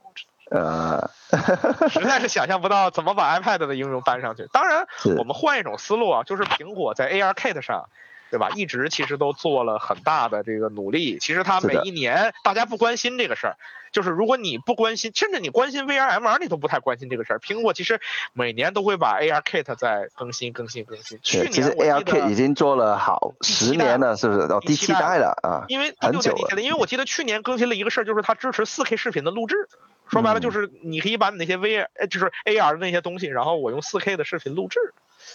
呃，实在是想象不到怎么把 iPad 的应用搬上去。当然，我们换一种思路啊，就是苹果在 ARKit 上。对吧？一直其实都做了很大的这个努力。其实它每一年大家不关心这个事儿，就是如果你不关心，甚至你关心 VRMR，你都不太关心这个事儿。苹果其实每年都会把 ARKit 在更新、更新、更新。去年其实 ARKit 已经做了好十年了，是不是？到，第七代了啊，因为很久了。因为我记得去年更新了一个事儿，就是它支持 4K 视频的录制。说白了就是你可以把你那些 VR，就是 AR 的那些东西，然后我用 4K 的视频录制。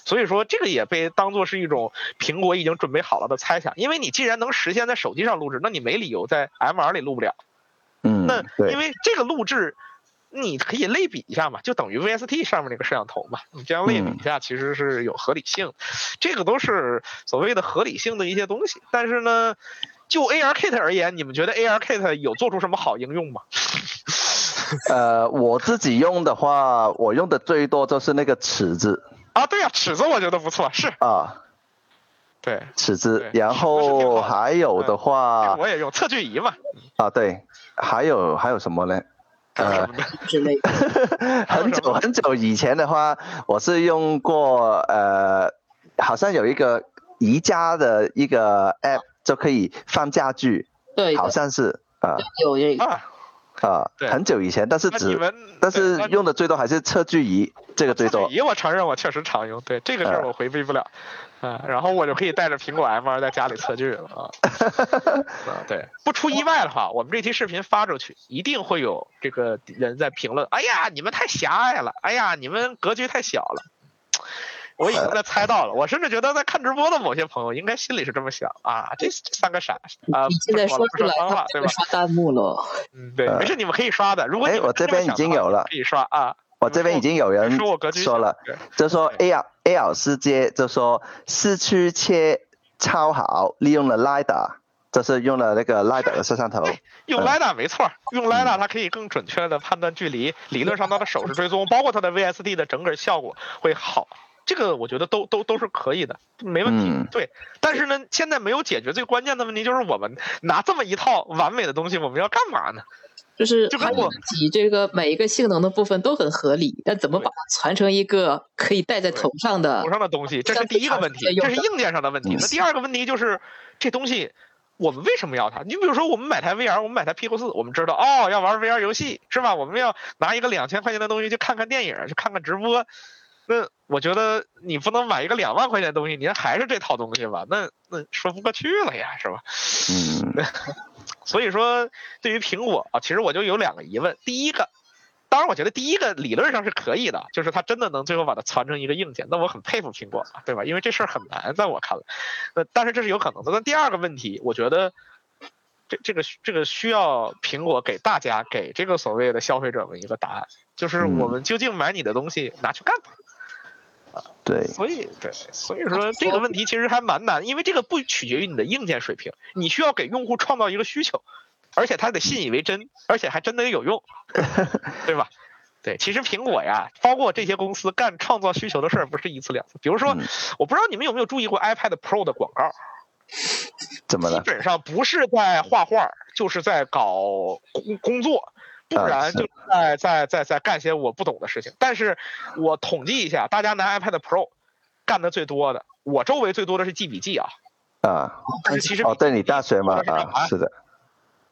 所以说，这个也被当做是一种苹果已经准备好了的猜想，因为你既然能实现在手机上录制，那你没理由在 MR 里录不了。嗯，那因为这个录制，你可以类比一下嘛，就等于 VST 上面那个摄像头嘛，你这样类比一下，其实是有合理性。这个都是所谓的合理性的一些东西。但是呢，就 ARKit 而言，你们觉得 ARKit 有做出什么好应用吗？呃，我自己用的话，我用的最多就是那个尺子。啊，对呀，尺子我觉得不错，是啊，对，尺子，然后还有的话，我也用测距仪嘛。啊，对，还有还有什么呢？呃，很久很久以前的话，我是用过呃，好像有一个宜家的一个 app 就可以放家具，对，好像是啊，有这个。啊，很久以前，但是只但是用的最多还是测距仪，这个最多。测距仪我承认我确实常用，对这个事儿我回避不了，啊，然后我就可以带着苹果 M 二在家里测距了啊。啊，对，不出意外的话，我们这期视频发出去，一定会有这个人在评论，哎呀，你们太狭隘了，哎呀，你们格局太小了。我已经在猜到了，我甚至觉得在看直播的某些朋友应该心里是这么想啊，这三个傻啊，现在说出来了对吧？刷弹幕了，嗯，对，没事，你们可以刷的。如果哎，我这边已经有了，可以刷啊。我这边已经有人说了，就说 A L A L 世界，就说四驱切超好，利用了 LiDAR，就是用了那个 LiDAR 的摄像头。用 LiDAR 没错，用 LiDAR 它可以更准确的判断距离，理论上它的手势追踪，包括它的 VSD 的整个效果会好。这个我觉得都都都是可以的，没问题。对，但是呢，现在没有解决最关键的问题，就是我们拿这么一套完美的东西，我们要干嘛呢？就是就跟我这个每一个性能的部分都很合理，但怎么把它传成一个可以戴在头上的头上的东西，这是第一个问题，这是硬件上的问题。那第二个问题就是这东西我们为什么要它？你比如说我们买台 VR，我们买台 Pico 四，我们知道哦要玩 VR 游戏是吧？我们要拿一个两千块钱的东西去看看电影，去看看直播。那我觉得你不能买一个两万块钱的东西，您还是这套东西吧？那那说不过去了呀，是吧？嗯。所以说，对于苹果啊，其实我就有两个疑问。第一个，当然我觉得第一个理论上是可以的，就是它真的能最后把它传成一个硬件，那我很佩服苹果，对吧？因为这事儿很难，在我看来。那但是这是有可能的。那第二个问题，我觉得这这个这个需要苹果给大家给这个所谓的消费者们一个答案，就是我们究竟买你的东西拿去干嘛？对，所以对，所以说这个问题其实还蛮难，因为这个不取决于你的硬件水平，你需要给用户创造一个需求，而且他得信以为真，而且还真的有用，对吧？对，其实苹果呀，包括这些公司干创造需求的事儿不是一次两次，比如说，我不知道你们有没有注意过 iPad Pro 的广告，怎么了？基本上不是在画画，就是在搞工工作。不然就在在在在干些我不懂的事情。但是我统计一下，大家拿 iPad Pro 干的最多的，我周围最多的是记笔记啊。啊。但是其实哦，对你大学嘛啊，是的。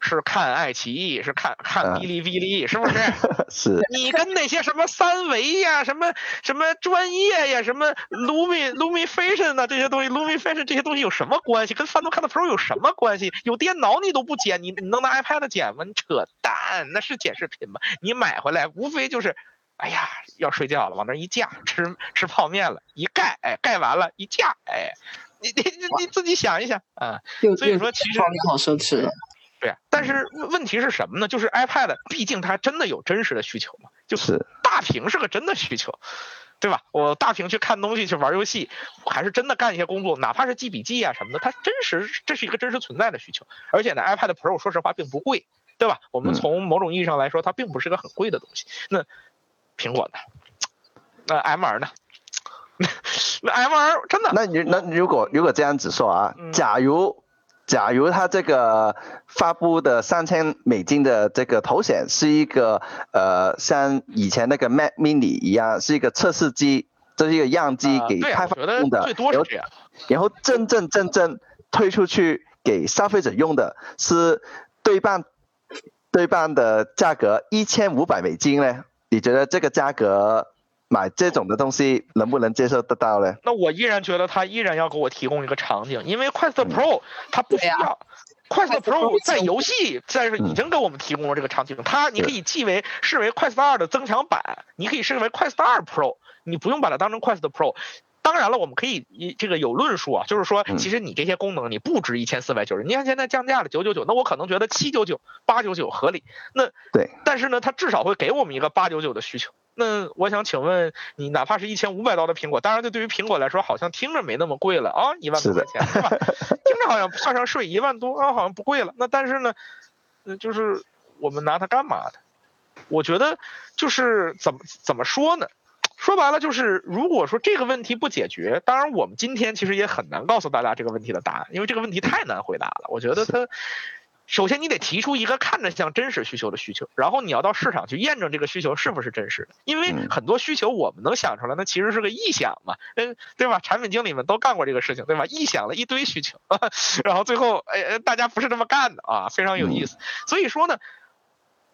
是看爱奇艺，是看看哔哩哔哩，是不是？是。你跟那些什么三维呀、什么什么专业呀、什么 Lumi Lumification 呐这些东西，Lumification 这些东西有什么关系？跟 Final Cut Pro 有什么关系？有电脑你都不剪，你你能拿 iPad 剪吗？你扯淡，那是剪视频吗？你买回来无非就是，哎呀，要睡觉了，往那一架，吃吃泡面了，一盖，哎，盖完了，一架，哎，你你你你自己想一想啊。所以说，其实好奢侈。对，但是问题是什么呢？就是 iPad，毕竟它真的有真实的需求嘛，就是大屏是个真的需求。对吧？我大屏去看东西，去玩游戏，还是真的干一些工作，哪怕是记笔记啊什么的，它真实，这是一个真实存在的需求。而且呢，iPad Pro 说实话并不贵，对吧？我们从某种意义上来说，它并不是个很贵的东西。那苹果呢？那 MR 呢？那 MR 真的？那你那如果如果这样子说啊，假如。假如他这个发布的三千美金的这个头显是一个呃像以前那个 Mac Mini 一样，是一个测试机，这是一个样机给开发用的，然后然后真正真正推出去给消费者用的是对半对半的价格一千五百美金呢？你觉得这个价格？买这种的东西能不能接受得到呢？那我依然觉得他依然要给我提供一个场景，因为 Quest Pro 它不需要，Quest Pro 在游戏在已经给我们提供了这个场景，它你可以记为视为 Quest 二的增强版，你可以视为 Quest 二 Pro，你不用把它当成 Quest Pro。当然了，我们可以一这个有论述啊，就是说其实你这些功能你不值一千四百九十，你看现在降价了九九九，那我可能觉得七九九、八九九合理。那对，但是呢，它至少会给我们一个八九九的需求。那我想请问你，哪怕是一千五百刀的苹果，当然这对于苹果来说好像听着没那么贵了啊，一万多块钱是吧？听着好像算上税一万多啊，好像不贵了。那但是呢，那就是我们拿它干嘛的？我觉得就是怎么怎么说呢？说白了就是，如果说这个问题不解决，当然我们今天其实也很难告诉大家这个问题的答案，因为这个问题太难回答了。我觉得它。首先，你得提出一个看着像真实需求的需求，然后你要到市场去验证这个需求是不是真实的。因为很多需求我们能想出来，那其实是个臆想嘛，嗯，对吧？产品经理们都干过这个事情，对吧？臆想了一堆需求，然后最后，哎，大家不是这么干的啊，非常有意思。所以说呢，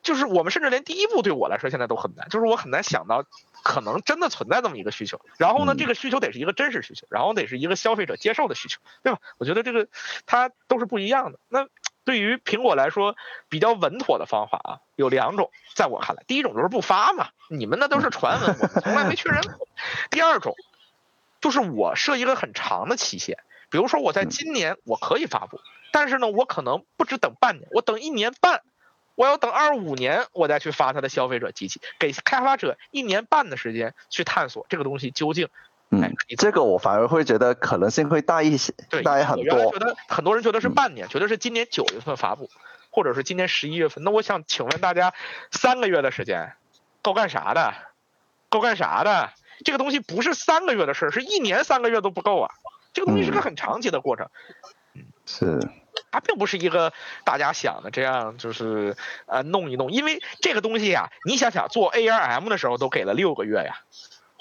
就是我们甚至连第一步对我来说现在都很难，就是我很难想到可能真的存在这么一个需求。然后呢，这个需求得是一个真实需求，然后得是一个消费者接受的需求，对吧？我觉得这个它都是不一样的。那。对于苹果来说，比较稳妥的方法啊，有两种，在我看来，第一种就是不发嘛，你们那都是传闻，我从来没确认过。第二种，就是我设一个很长的期限，比如说我在今年我可以发布，但是呢，我可能不止等半年，我等一年半，我要等二五年，我再去发它的消费者机器，给开发者一年半的时间去探索这个东西究竟。嗯，这个我反而会觉得可能性会大一些，大很多。觉得很多人觉得是半年，觉得是今年九月份发布，或者是今年十一月份。那我想请问大家，三个月的时间够干啥的？够干啥的？这个东西不是三个月的事儿，是一年三个月都不够啊！这个东西是个很长期的过程。嗯，是。它并不是一个大家想的这样，就是呃弄一弄，因为这个东西呀，你想想做 ARM 的时候都给了六个月呀。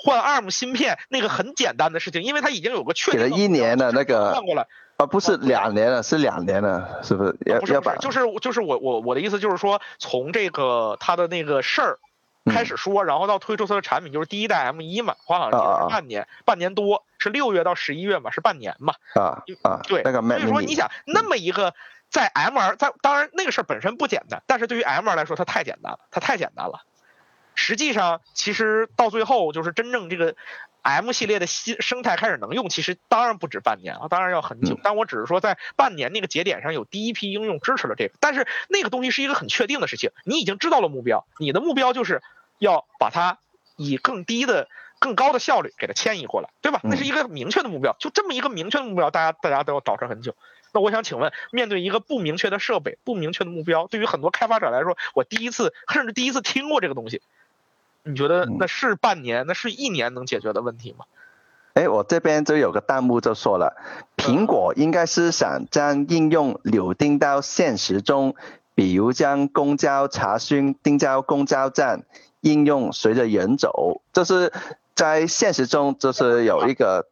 换 ARM 芯片那个很简单的事情，因为它已经有个确定。给了一年的那个。换过来。啊，不是两年了，是两年了，是不是？不是不是，就是就是我我我的意思就是说，从这个它的那个事儿开始说，然后到推出它的产品，就是第一代 M 一嘛，花好像是半年，半年多，是六月到十一月嘛，是半年嘛。啊啊。对。那个所以说，你想那么一个在 MR 在，当然那个事儿本身不简单，但是对于 MR 来说，它太简单了，它太简单了。实际上，其实到最后就是真正这个 M 系列的新生态开始能用，其实当然不止半年啊，当然要很久。但我只是说，在半年那个节点上有第一批应用支持了这个，但是那个东西是一个很确定的事情，你已经知道了目标，你的目标就是要把它以更低的、更高的效率给它迁移过来，对吧？那是一个明确的目标，就这么一个明确的目标，大家大家都要找持很久。那我想请问，面对一个不明确的设备、不明确的目标，对于很多开发者来说，我第一次甚至第一次听过这个东西。你觉得那是半年，那是一年能解决的问题吗？哎，我这边就有个弹幕就说了，苹果应该是想将应用扭定到现实中，比如将公交查询定交公交站，应用随着人走，就是在现实中就是有一个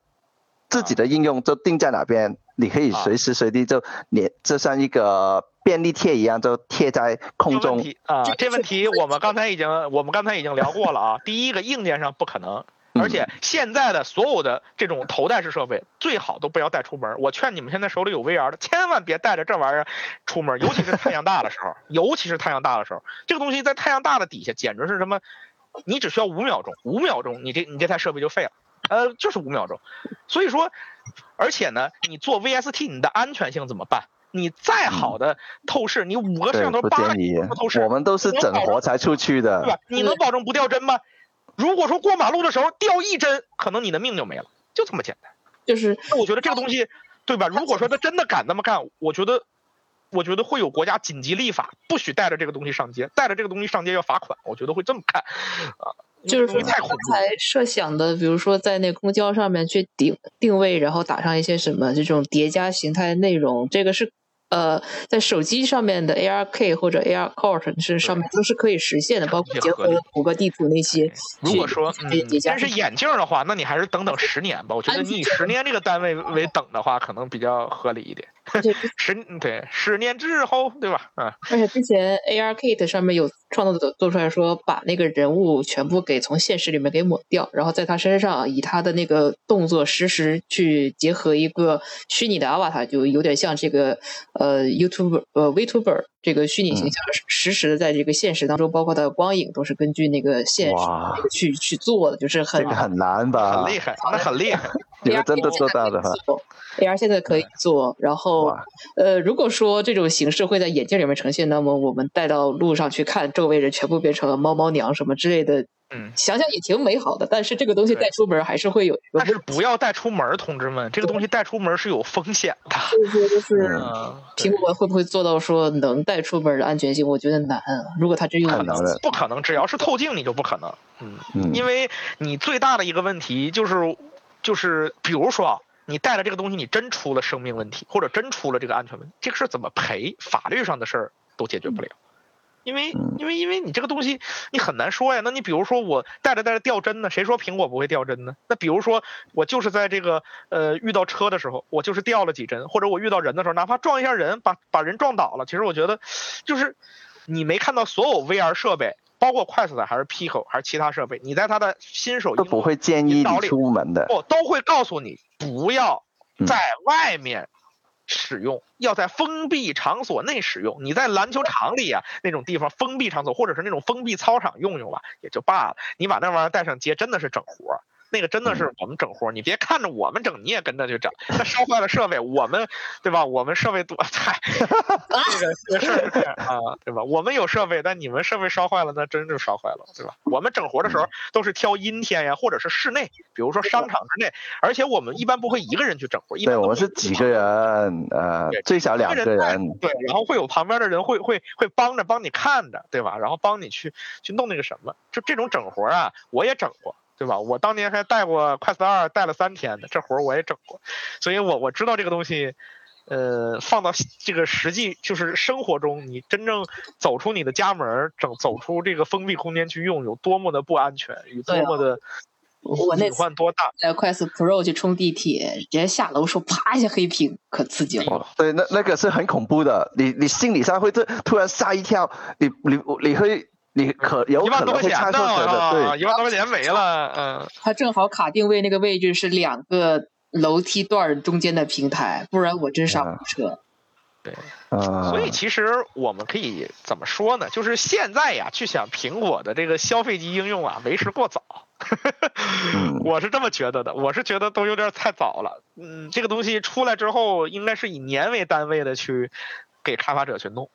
自己的应用就定在哪边，你可以随时随地就连，就像一个。便利贴一样就贴在空中啊！这问题我们刚才已经我们刚才已经聊过了啊。第一个硬件上不可能，而且现在的所有的这种头戴式设备最好都不要带出门。我劝你们现在手里有 VR 的，千万别带着这玩意儿出门，尤其是太阳大的时候，尤其是太阳大的时候，这个东西在太阳大的底下简直是什么？你只需要五秒钟，五秒钟你这你这台设备就废了，呃，就是五秒钟。所以说，而且呢，你做 VST，你的安全性怎么办？你再好的透视，你五个摄像头八个透视，我们都是整活才出去的，对吧？你能保证不掉帧吗？如果说过马路的时候掉一帧，可能你的命就没了，就这么简单。就是那我觉得这个东西，对吧？如果说他真的敢那么干，我觉得，我觉得会有国家紧急立法，不许带着这个东西上街，带着这个东西上街要罚款。我觉得会这么干，啊，就是说太恐怖。刚才设想的，比如说在那公交上面去定定位，然后打上一些什么这种叠加形态内容，这个是。呃，在手机上面的 ARK 或者 AR Court 是上面都是可以实现的，包括结合谷歌地图那些。如果说嗯但是眼镜的话，那你还是等等十年吧。我觉得你以十年这个单位为等的话，可能比较合理一点。十对十年之后，对吧？嗯。而且之前 ARKit 上面有创作者做出来说，把那个人物全部给从现实里面给抹掉，然后在他身上以他的那个动作实时去结合一个虚拟的 Avatar，就有点像这个。呃，YouTube 呃，Vtuber 这个虚拟形象实时的在这个现实当中，包括它的光影都是根据那个现实去去做的，就是很很难吧？很厉害，那很厉害。你们真的做到的哈，AR 现在可以做。然后呃，如果说这种形式会在眼镜里面呈现，那么我们带到路上去看，周围人全部变成了猫猫娘什么之类的。嗯，想想也挺美好的，但是这个东西带出门还是会有。但是不要带出门，同志们，这个东西带出门是有风险的。所以说，就是苹果会不会做到说能带出门的安全性？我觉得难。如果他真用，不可能，只要是透镜，你就不可能。嗯，因为你最大的一个问题就是，就是比如说你带了这个东西，你真出了生命问题，或者真出了这个安全问题，这个事儿怎么赔？法律上的事儿都解决不了。因为因为因为你这个东西你很难说呀，那你比如说我带着带着掉帧呢，谁说苹果不会掉帧呢？那比如说我就是在这个呃遇到车的时候，我就是掉了几针，或者我遇到人的时候，哪怕撞一下人，把把人撞倒了，其实我觉得就是你没看到所有 VR 设备，包括快速的还是 Pico 还是其他设备，你在他的新手都不会建议你出门的，不都会告诉你不要在外面。使用要在封闭场所内使用。你在篮球场里啊那种地方封闭场所，或者是那种封闭操场用用吧，也就罢了。你把那玩意儿带上街，真的是整活。那个真的是我们整活，你别看着我们整，你也跟着去整。那烧坏了设备，我们对吧？我们设备多，嗨，这个这个事儿啊，对吧？我们有设备，但你们设备烧坏了，那真就烧坏了，对吧？我们整活的时候都是挑阴天呀，或者是室内，比如说商场之内，而且我们一般不会一个人去整活，一般，我们是几个人，呃，最少两个人，对，然后会有旁边的人会会会帮着帮你看着，对吧？然后帮你去去弄那个什么，就这种整活啊，我也整过。对吧？我当年还带过快四二，带了三天的，这活儿我也整过，所以我我知道这个东西，呃，放到这个实际就是生活中，你真正走出你的家门，整走出这个封闭空间去用，有多么的不安全，有多么的隐患多大。带快四 Pro 去冲地铁，直接下楼时候啪一下黑屏，可刺激了。对，那那个是很恐怖的，你你心理上会这突然吓一跳，你你你会。你可有可能会差错的，对，一万多块钱没了，嗯。他正好卡定位那个位置是两个楼梯段中间的平台，不然我真上不车。对，所以其实我们可以怎么说呢？就是现在呀，去想苹果的这个消费级应用啊，为时过早。我是这么觉得的，我是觉得都有点太早了。嗯，这个东西出来之后，应该是以年为单位的去给开发者去弄。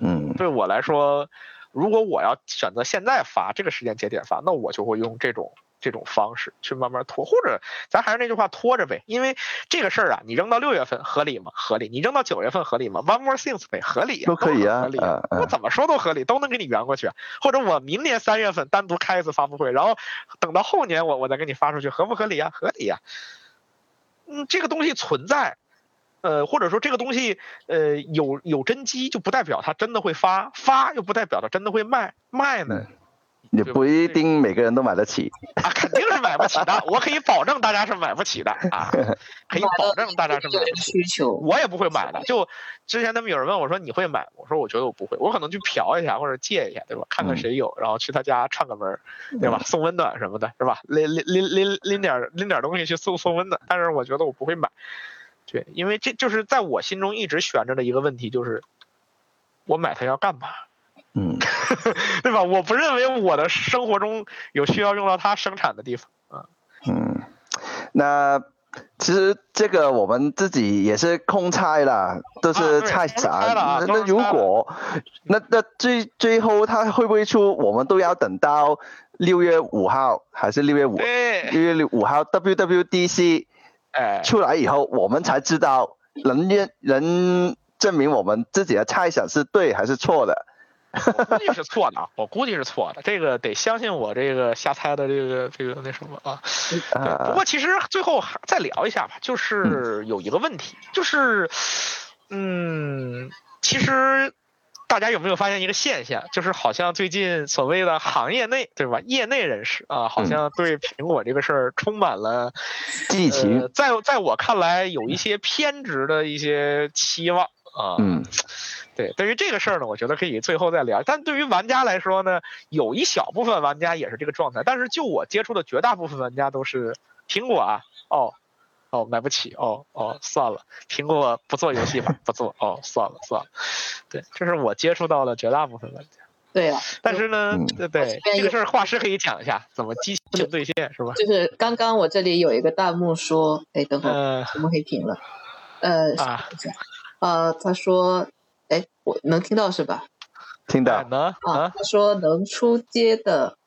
嗯，对我来说。如果我要选择现在发这个时间节点发，那我就会用这种这种方式去慢慢拖，或者咱还是那句话拖着呗。因为这个事儿啊，你扔到六月份合理吗？合理。你扔到九月份合理吗？One more things 呗，合理。都可以啊，合理。我怎么说都合理，都能给你圆过去。或者我明年三月份单独开一次发布会，然后等到后年我我再给你发出去，合不合理啊？合理呀。嗯，这个东西存在。呃，或者说这个东西，呃，有有真机，就不代表它真的会发，发又不代表它真的会卖，卖呢，也不一定每个人都买得起啊，肯定是买不起的，我可以保证大家是买不起的啊，可以保证大家是买不起，需求，我也不会买的。就之前他们有人问我说你会买，我说我觉得我不会，我可能去嫖一下或者借一下，对吧？看看谁有，然后去他家串个门，对吧？送温暖什么的，是吧？拎拎拎拎拎点拎点东西去送送温暖，但是我觉得我不会买。对，因为这就是在我心中一直悬着的一个问题，就是我买它要干嘛？嗯，对吧？我不认为我的生活中有需要用到它生产的地方啊。嗯，那其实这个我们自己也是空猜了，都是猜想。那那如果那那最最后它会不会出，我们都要等到六月五号还是六月五？六月六五号 WWDC 出来以后，我们才知道能验能证明我们自己的猜想是对还是错的。我估计是错的啊，我估计是错的，这个得相信我这个瞎猜的这个这个那什么啊。不过其实最后再聊一下吧，就是有一个问题，就是嗯，其实大家有没有发现一个现象，就是好像最近所谓的行业内对吧，业内人士啊，好像对苹果这个事儿充满了激情，在在我看来有一些偏执的一些期望啊。嗯。对，对于这个事儿呢，我觉得可以最后再聊。但对于玩家来说呢，有一小部分玩家也是这个状态。但是就我接触的绝大部分玩家都是苹果啊，哦，哦，买不起，哦，哦，算了，苹果不做游戏吧，不做，哦，算了，算了。对，这是我接触到的绝大部分玩家。对呀。但是呢，对对，这个事儿画师可以讲一下，怎么激情兑现是吧？就是刚刚我这里有一个弹幕说，哎，等会儿怎么黑屏了？呃，啊，呃，他说。哎，我能听到是吧？听到能啊。他说能出街的，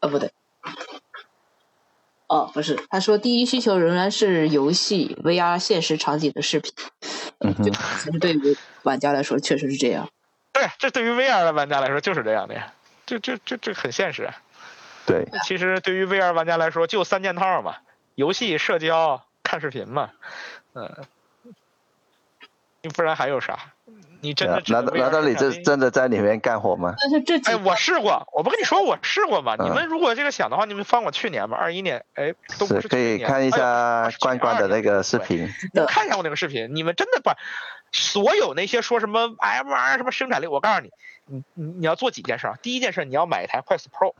啊不对，哦不是，他说第一需求仍然是游戏 VR 现实场景的视频。嗯哼，其实对于玩家来说确实是这样。对，这对于 VR 的玩家来说就是这样的呀，这这这这很现实。对，其实对于 VR 玩家来说就三件套嘛，游戏、社交、看视频嘛，嗯，不然还有啥？你真的难道难道你这真的在里面干活吗？但是这哎，我试过，我不跟你说我试过吗？你们如果这个想的话，你们翻我去年吧，二一年，哎，都不是可以看一下关关的那个视频，看一下我那个视频。你们真的把所有那些说什么 MR 什么生产力，我告诉你，你你你要做几件事儿。第一件事，你要买一台 Quest Pro；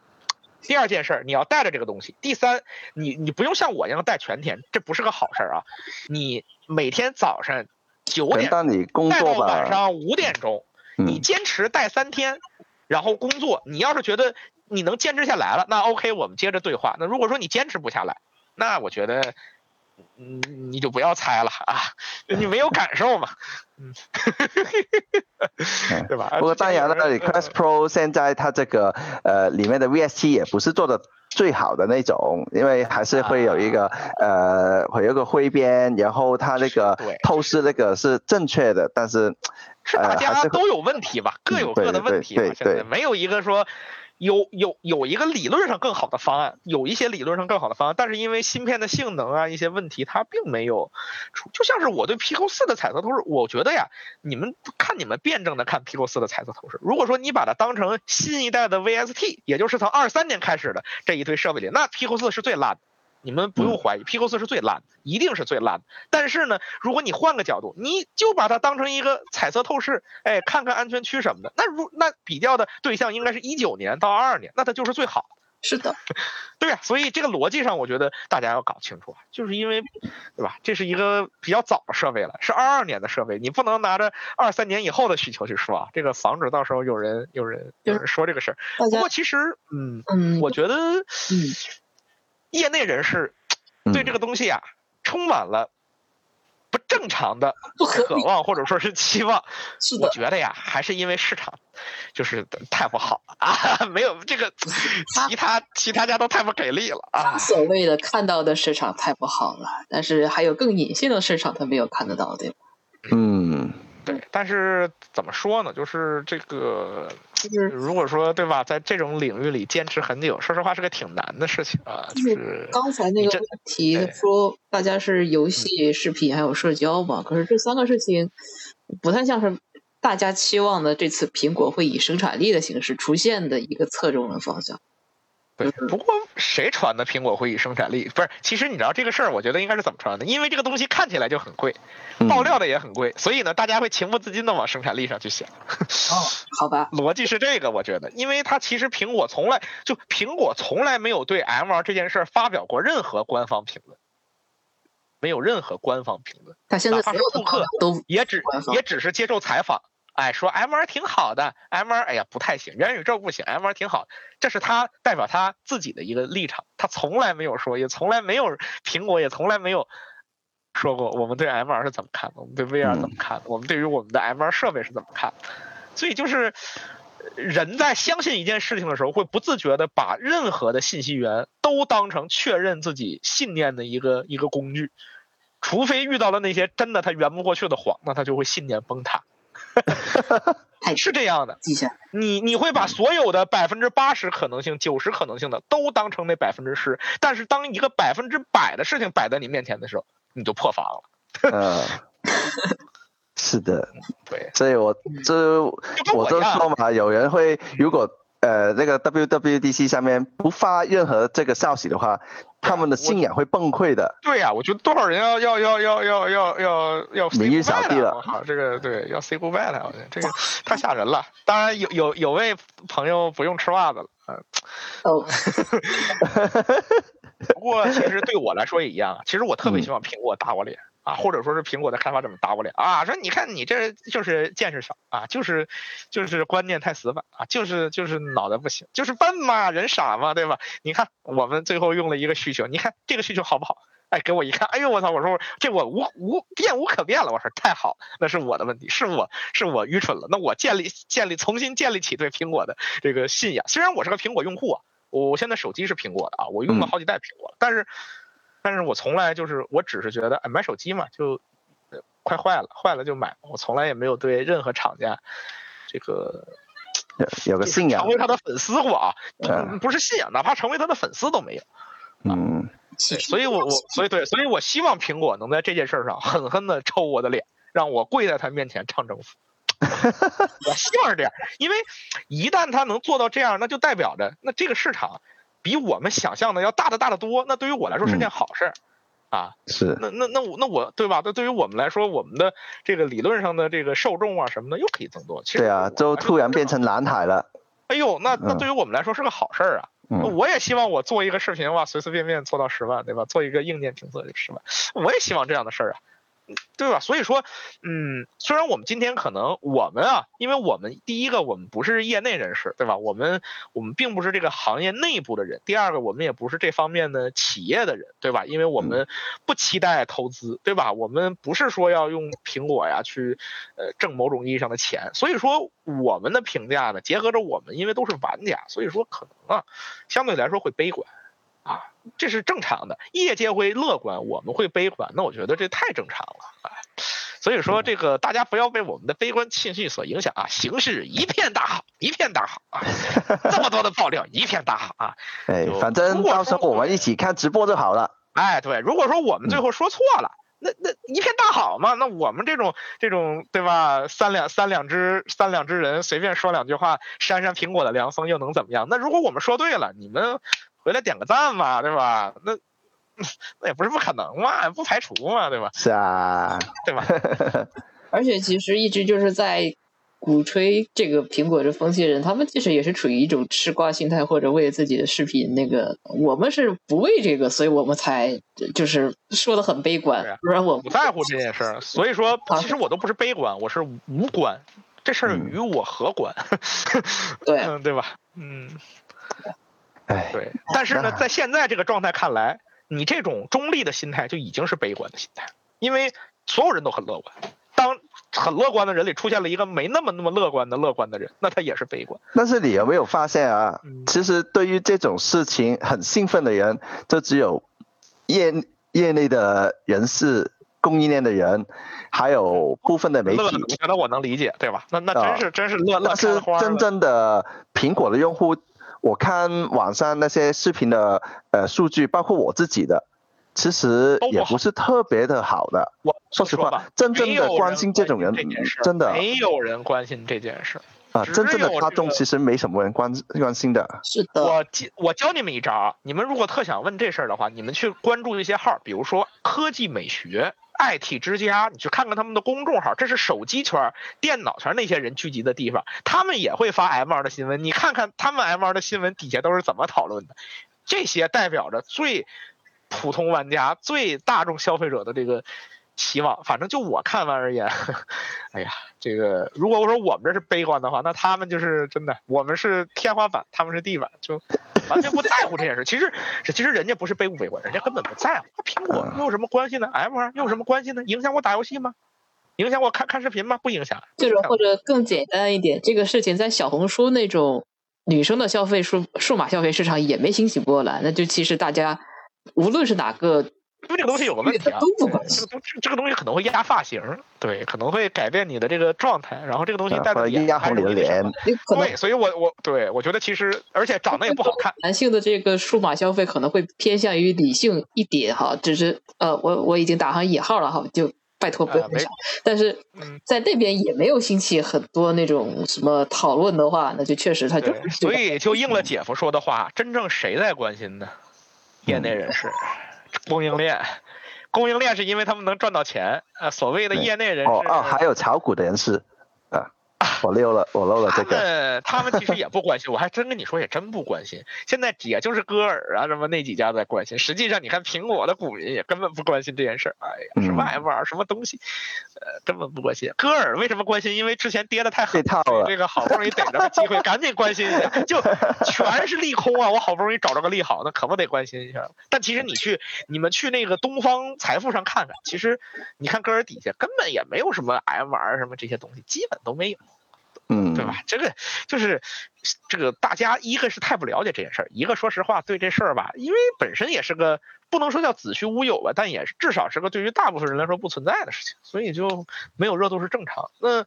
第二件事，你要带着这个东西；第三，你你不用像我一样带全天，这不是个好事儿啊。你每天早上。九点带到晚上五点钟，你坚持带三天，然后工作。你要是觉得你能坚持下来了，那 OK，我们接着对话。那如果说你坚持不下来，那我觉得，嗯，你就不要猜了啊，你没有感受嘛，嗯，对吧？不过当然了，Quest Pro 现在它这个呃里面的 VST 也不是做的。最好的那种，因为还是会有一个呃，会有个灰边，然后它那个透视那个是正确的，但是是大家都有问题吧，各有各的问题吧，现在没有一个说。有有有一个理论上更好的方案，有一些理论上更好的方案，但是因为芯片的性能啊一些问题，它并没有出。就像是我对 Pico 四的彩色透视，我觉得呀，你们看你们辩证的看 Pico 四的彩色透视。如果说你把它当成新一代的 VST，也就是从二三年开始的这一堆设备里，那 Pico 四是最烂的。你们不用怀疑，Pico 四是最烂的，一定是最烂的。但是呢，如果你换个角度，你就把它当成一个彩色透视，哎，看看安全区什么的，那如那比较的对象应该是一九年到二二年，那它就是最好的。是的，对呀，所以这个逻辑上，我觉得大家要搞清楚，就是因为，对吧？这是一个比较早的设备了，是二二年的设备，你不能拿着二三年以后的需求去说啊，这个防止到时候有人有人有人说这个事儿。不过其实，嗯嗯，我觉得，嗯。业内人士对这个东西啊，充满了不正常的渴望或者说是期望。我觉得呀，还是因为市场就是太不好了啊，没有这个 其他其他家都太不给力了啊。所谓的看到的市场太不好了，但是还有更隐性的市场他没有看得到，对吧？嗯。对，但是怎么说呢？就是这个，如果说对吧，在这种领域里坚持很久，说实话是个挺难的事情啊。就是刚才那个问题说，大家是游戏、视频还有社交嘛？可是这三个事情不太像是大家期望的。这次苹果会以生产力的形式出现的一个侧重的方向。对，不过谁传的苹果会议生产力？不是，其实你知道这个事儿，我觉得应该是怎么传的？因为这个东西看起来就很贵，爆料的也很贵，所以呢，大家会情不自禁的往生产力上去想。哦，好吧，逻辑是这个，我觉得，因为它其实苹果从来就苹果从来没有对 M R 这件事儿发表过任何官方评论，没有任何官方评论。他现在所有顾客都也只也只是接受采访。哎，说 M R 挺好的，M R 哎呀不太行，元宇宙不行，M R 挺好，这是他代表他自己的一个立场，他从来没有说，也从来没有苹果也从来没有说过，我们对 MR 是怎么看的，我们对 VR 怎么看的，我们对于我们的 MR 设备是怎么看的。所以就是人在相信一件事情的时候，会不自觉的把任何的信息源都当成确认自己信念的一个一个工具，除非遇到了那些真的他圆不过去的谎，那他就会信念崩塌。是这样的，记下。你你会把所有的百分之八十可能性、九十可能性的都当成那百分之十，但是当一个百分之百的事情摆在你面前的时候，你就破防了。嗯，是的，对，所以我这我都说嘛，有人会如果。呃，那个 WWDC 上面不发任何这个消息的话，他们的信仰会崩溃的。对呀，我觉得多少人要要要要要要要要名誉扫地了。我靠，这个对要 say goodbye 了，我觉得这个太吓人了。当然有有有位朋友不用吃袜子了，嗯。哦。不过其实对我来说也一样，其实我特别希望苹果打我脸。啊，或者说是苹果的开发者们打我脸啊，说你看你这就是见识少啊，就是就是观念太死板啊，就是就是脑袋不行，就是笨嘛，人傻嘛，对吧？你看我们最后用了一个需求，你看这个需求好不好？哎，给我一看，哎呦我操！我说这我无无变无可变了，我说太好，那是我的问题，是我是我愚蠢了，那我建立建立重新建立起对苹果的这个信仰。虽然我是个苹果用户啊，我现在手机是苹果的啊，我用了好几代苹果了，但是。但是我从来就是，我只是觉得，哎，买手机嘛，就快坏了，坏了就买。我从来也没有对任何厂家这个有个信仰，成为他的粉丝过啊，不是信仰，哪怕成为他的粉丝都没有。嗯，所以我我所以对，所以我希望苹果能在这件事上狠狠的抽我的脸，让我跪在他面前唱征服。我希望是这样，因为一旦他能做到这样，那就代表着那这个市场。比我们想象的要大的大的多，那对于我来说是件好事儿，啊，是，那那那我那我对吧？那对于我们来说，我们的这个理论上的这个受众啊什么的又可以增多。其实对啊，就突然变成蓝海了。哎呦，那那对于我们来说是个好事儿啊！我也希望我做一个视频哇，随随便便做到十万，对吧？做一个硬件评测就十万，我也希望这样的事儿啊。对吧？所以说，嗯，虽然我们今天可能我们啊，因为我们第一个我们不是业内人士，对吧？我们我们并不是这个行业内部的人。第二个，我们也不是这方面的企业的人，对吧？因为我们不期待投资，对吧？我们不是说要用苹果呀去呃挣某种意义上的钱。所以说，我们的评价呢，结合着我们，因为都是玩家，所以说可能啊，相对来说会悲观。啊，这是正常的，业界会乐观，我们会悲观，那我觉得这太正常了啊。所以说，这个大家不要被我们的悲观情绪所影响啊，形势一片大好，一片大好啊，这么多的爆料，一片大好啊。哎，反正到时候我们一起看直播就好了。哎，对，如果说我们最后说错了，那那一片大好嘛，那我们这种这种对吧，三两三两只三两只人随便说两句话，扇扇苹果的凉风又能怎么样？那如果我们说对了，你们。回来点个赞嘛，对吧？那那也不是不可能嘛，不排除嘛，对吧？是啊，对吧？而且其实一直就是在鼓吹这个苹果的分析人，他们其实也是处于一种吃瓜心态，或者为自己的视频那个。我们是不为这个，所以我们才就是说的很悲观，不然我不在乎这件事儿。所以说，其实我都不是悲观，我是无关，这事儿与我何关？对，对吧？嗯。哎，对，但是呢，在现在这个状态看来，你这种中立的心态就已经是悲观的心态，因为所有人都很乐观。当很乐观的人里出现了一个没那么那么乐观的乐观的人，那他也是悲观。但是你有没有发现啊？其实对于这种事情很兴奋的人，就只有业业内的人士、供应链的人，还有部分的媒体。我觉得我能理解，对吧？那那真是真是乐乐开花真正的苹果的用户。我看网上那些视频的呃数据，包括我自己的，其实也不是特别的好的。我说实话，真正的关心这种人，真的没有人关心这件事啊。真正的大众其实没什么人关关心的。是的。我我教你们一招，你们如果特想问这事儿的话，你们去关注一些号，比如说科技美学。IT 之家，你去看看他们的公众号，这是手机圈、电脑圈那些人聚集的地方，他们也会发 M2 的新闻。你看看他们 M2 的新闻底下都是怎么讨论的，这些代表着最普通玩家、最大众消费者的这个期望。反正就我看完而言，哎呀，这个如果我说我们这是悲观的话，那他们就是真的，我们是天花板，他们是地板，就完全不在乎这件事。其实，其实人家不是被误会过，人家根本不在乎。苹果又有什么关系呢？M 二又有什么关系呢？影响我打游戏吗？影响我看看视频吗？不影响。就是或者更简单一点，这个事情在小红书那种女生的消费数数码消费市场也没兴起波澜，那就其实大家无论是哪个。因为这个东西有个问题啊，这个东这个东西可能会压发型，对，可能会改变你的这个状态，然后这个东西带的压红你的脸，对，所以我我对我觉得其实而且长得也不好看。男性的这个数码消费可能会偏向于理性一点哈，只是呃，我我已经打上引号了哈，就拜托不要想。但是在那边也没有兴起很多那种什么讨论的话，那就确实他就所以就应了姐夫说的话，真正谁在关心呢？业内人士。供应链，供应链是因为他们能赚到钱呃，所谓的业内人士哦哦，还有炒股的人士。我溜了，我漏了这个。他们其实也不关心，我还真跟你说，也真不关心。现在也就是歌尔啊什么那几家在关心，实际上你看苹果的股民也根本不关心这件事儿。哎呀，什么 M 二什么东西，呃，根本不关心。歌尔为什么关心？因为之前跌的太狠了，这个好不容易逮着个机会，赶紧关心一下。就 全是利空啊！我好不容易找着个利好，那可不得关心一下。但其实你去，你们去那个东方财富上看看，其实你看歌尔底下根本也没有什么 M R 什么这些东西，基本都没有。嗯，对吧？这个就是这个，大家一个是太不了解这件事儿，一个说实话对这事儿吧，因为本身也是个不能说叫子虚乌有吧，但也至少是个对于大部分人来说不存在的事情，所以就没有热度是正常。那。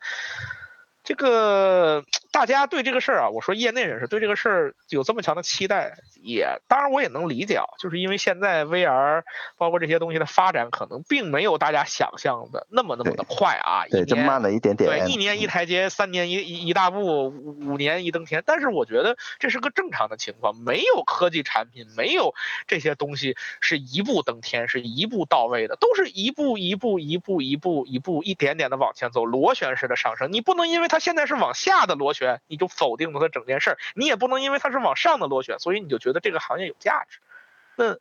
这个大家对这个事儿啊，我说业内人士对这个事儿有这么强的期待，也当然我也能理解啊，就是因为现在 VR 包括这些东西的发展，可能并没有大家想象的那么那么的快啊，对，就慢了一点点，对，一年一台阶，三年一一一大步，五年一登天。但是我觉得这是个正常的情况，没有科技产品，没有这些东西是一步登天，是一步到位的，都是一步一步一步一步一步一点点的往前走，螺旋式的上升。你不能因为它。它现在是往下的螺旋，你就否定了它整件事儿。你也不能因为它是往上的螺旋，所以你就觉得这个行业有价值。那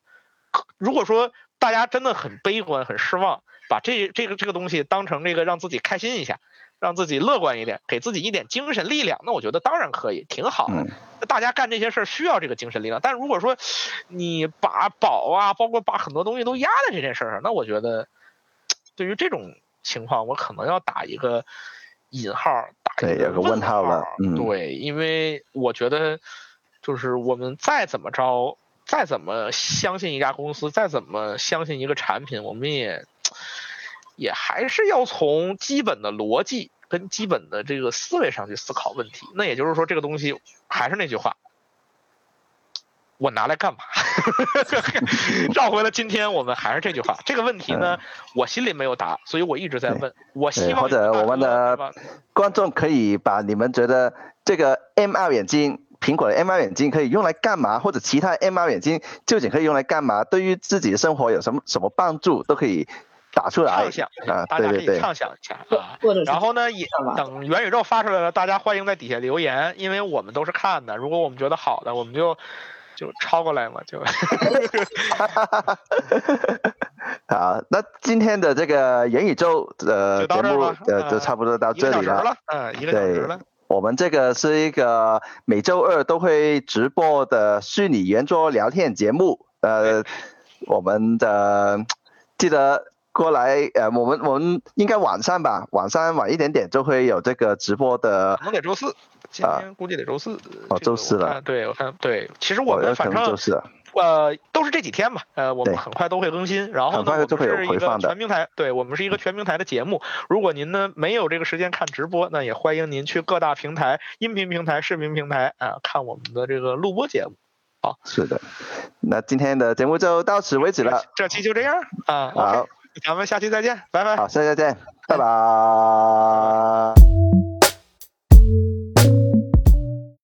如果说大家真的很悲观、很失望，把这这个这个东西当成这个让自己开心一下，让自己乐观一点，给自己一点精神力量，那我觉得当然可以，挺好的。大家干这些事儿需要这个精神力量。但如果说你把宝啊，包括把很多东西都压在这件事上，那我觉得对于这种情况，我可能要打一个。引号打一个问号了，对，因为我觉得，就是我们再怎么着，再怎么相信一家公司，再怎么相信一个产品，我们也也还是要从基本的逻辑跟基本的这个思维上去思考问题。那也就是说，这个东西还是那句话。我拿来干嘛？绕回了今天，我们还是这句话。这个问题呢，我心里没有答，所以我一直在问。我希望或者我们的观众可以把你们觉得这个 MR 眼镜，苹果的 MR 眼镜可以用来干嘛，或者其他 MR 眼镜究竟可以用来干嘛？对于自己的生活有什么什么帮助，都可以打出来。畅想啊，大家可以畅想一下啊。然后呢，也等元宇宙发出来了，大家欢迎在底下留言，因为我们都是看的。如果我们觉得好的，我们就。就抄过来嘛，就。好，那今天的这个元宇宙的节目呃，就差不多到这里了。嗯，一个小时了。我们这个是一个每周二都会直播的虚拟圆桌聊天节目。呃，我们的记得过来，呃，我们我们应该晚上吧，晚上晚一点点就会有这个直播的。能得周四。今天估计得周四哦，周四了。对，我看对，其实我们反正呃都是这几天吧，呃，我们很快都会更新，然后呢，我们是一个全平台，对我们是一个全平台的节目。如果您呢没有这个时间看直播，那也欢迎您去各大平台、音频平台、视频平台啊看我们的这个录播节目。好，是的，那今天的节目就到此为止了，这期就这样啊，好，咱们下期再见，拜拜。好，下期再见，拜拜。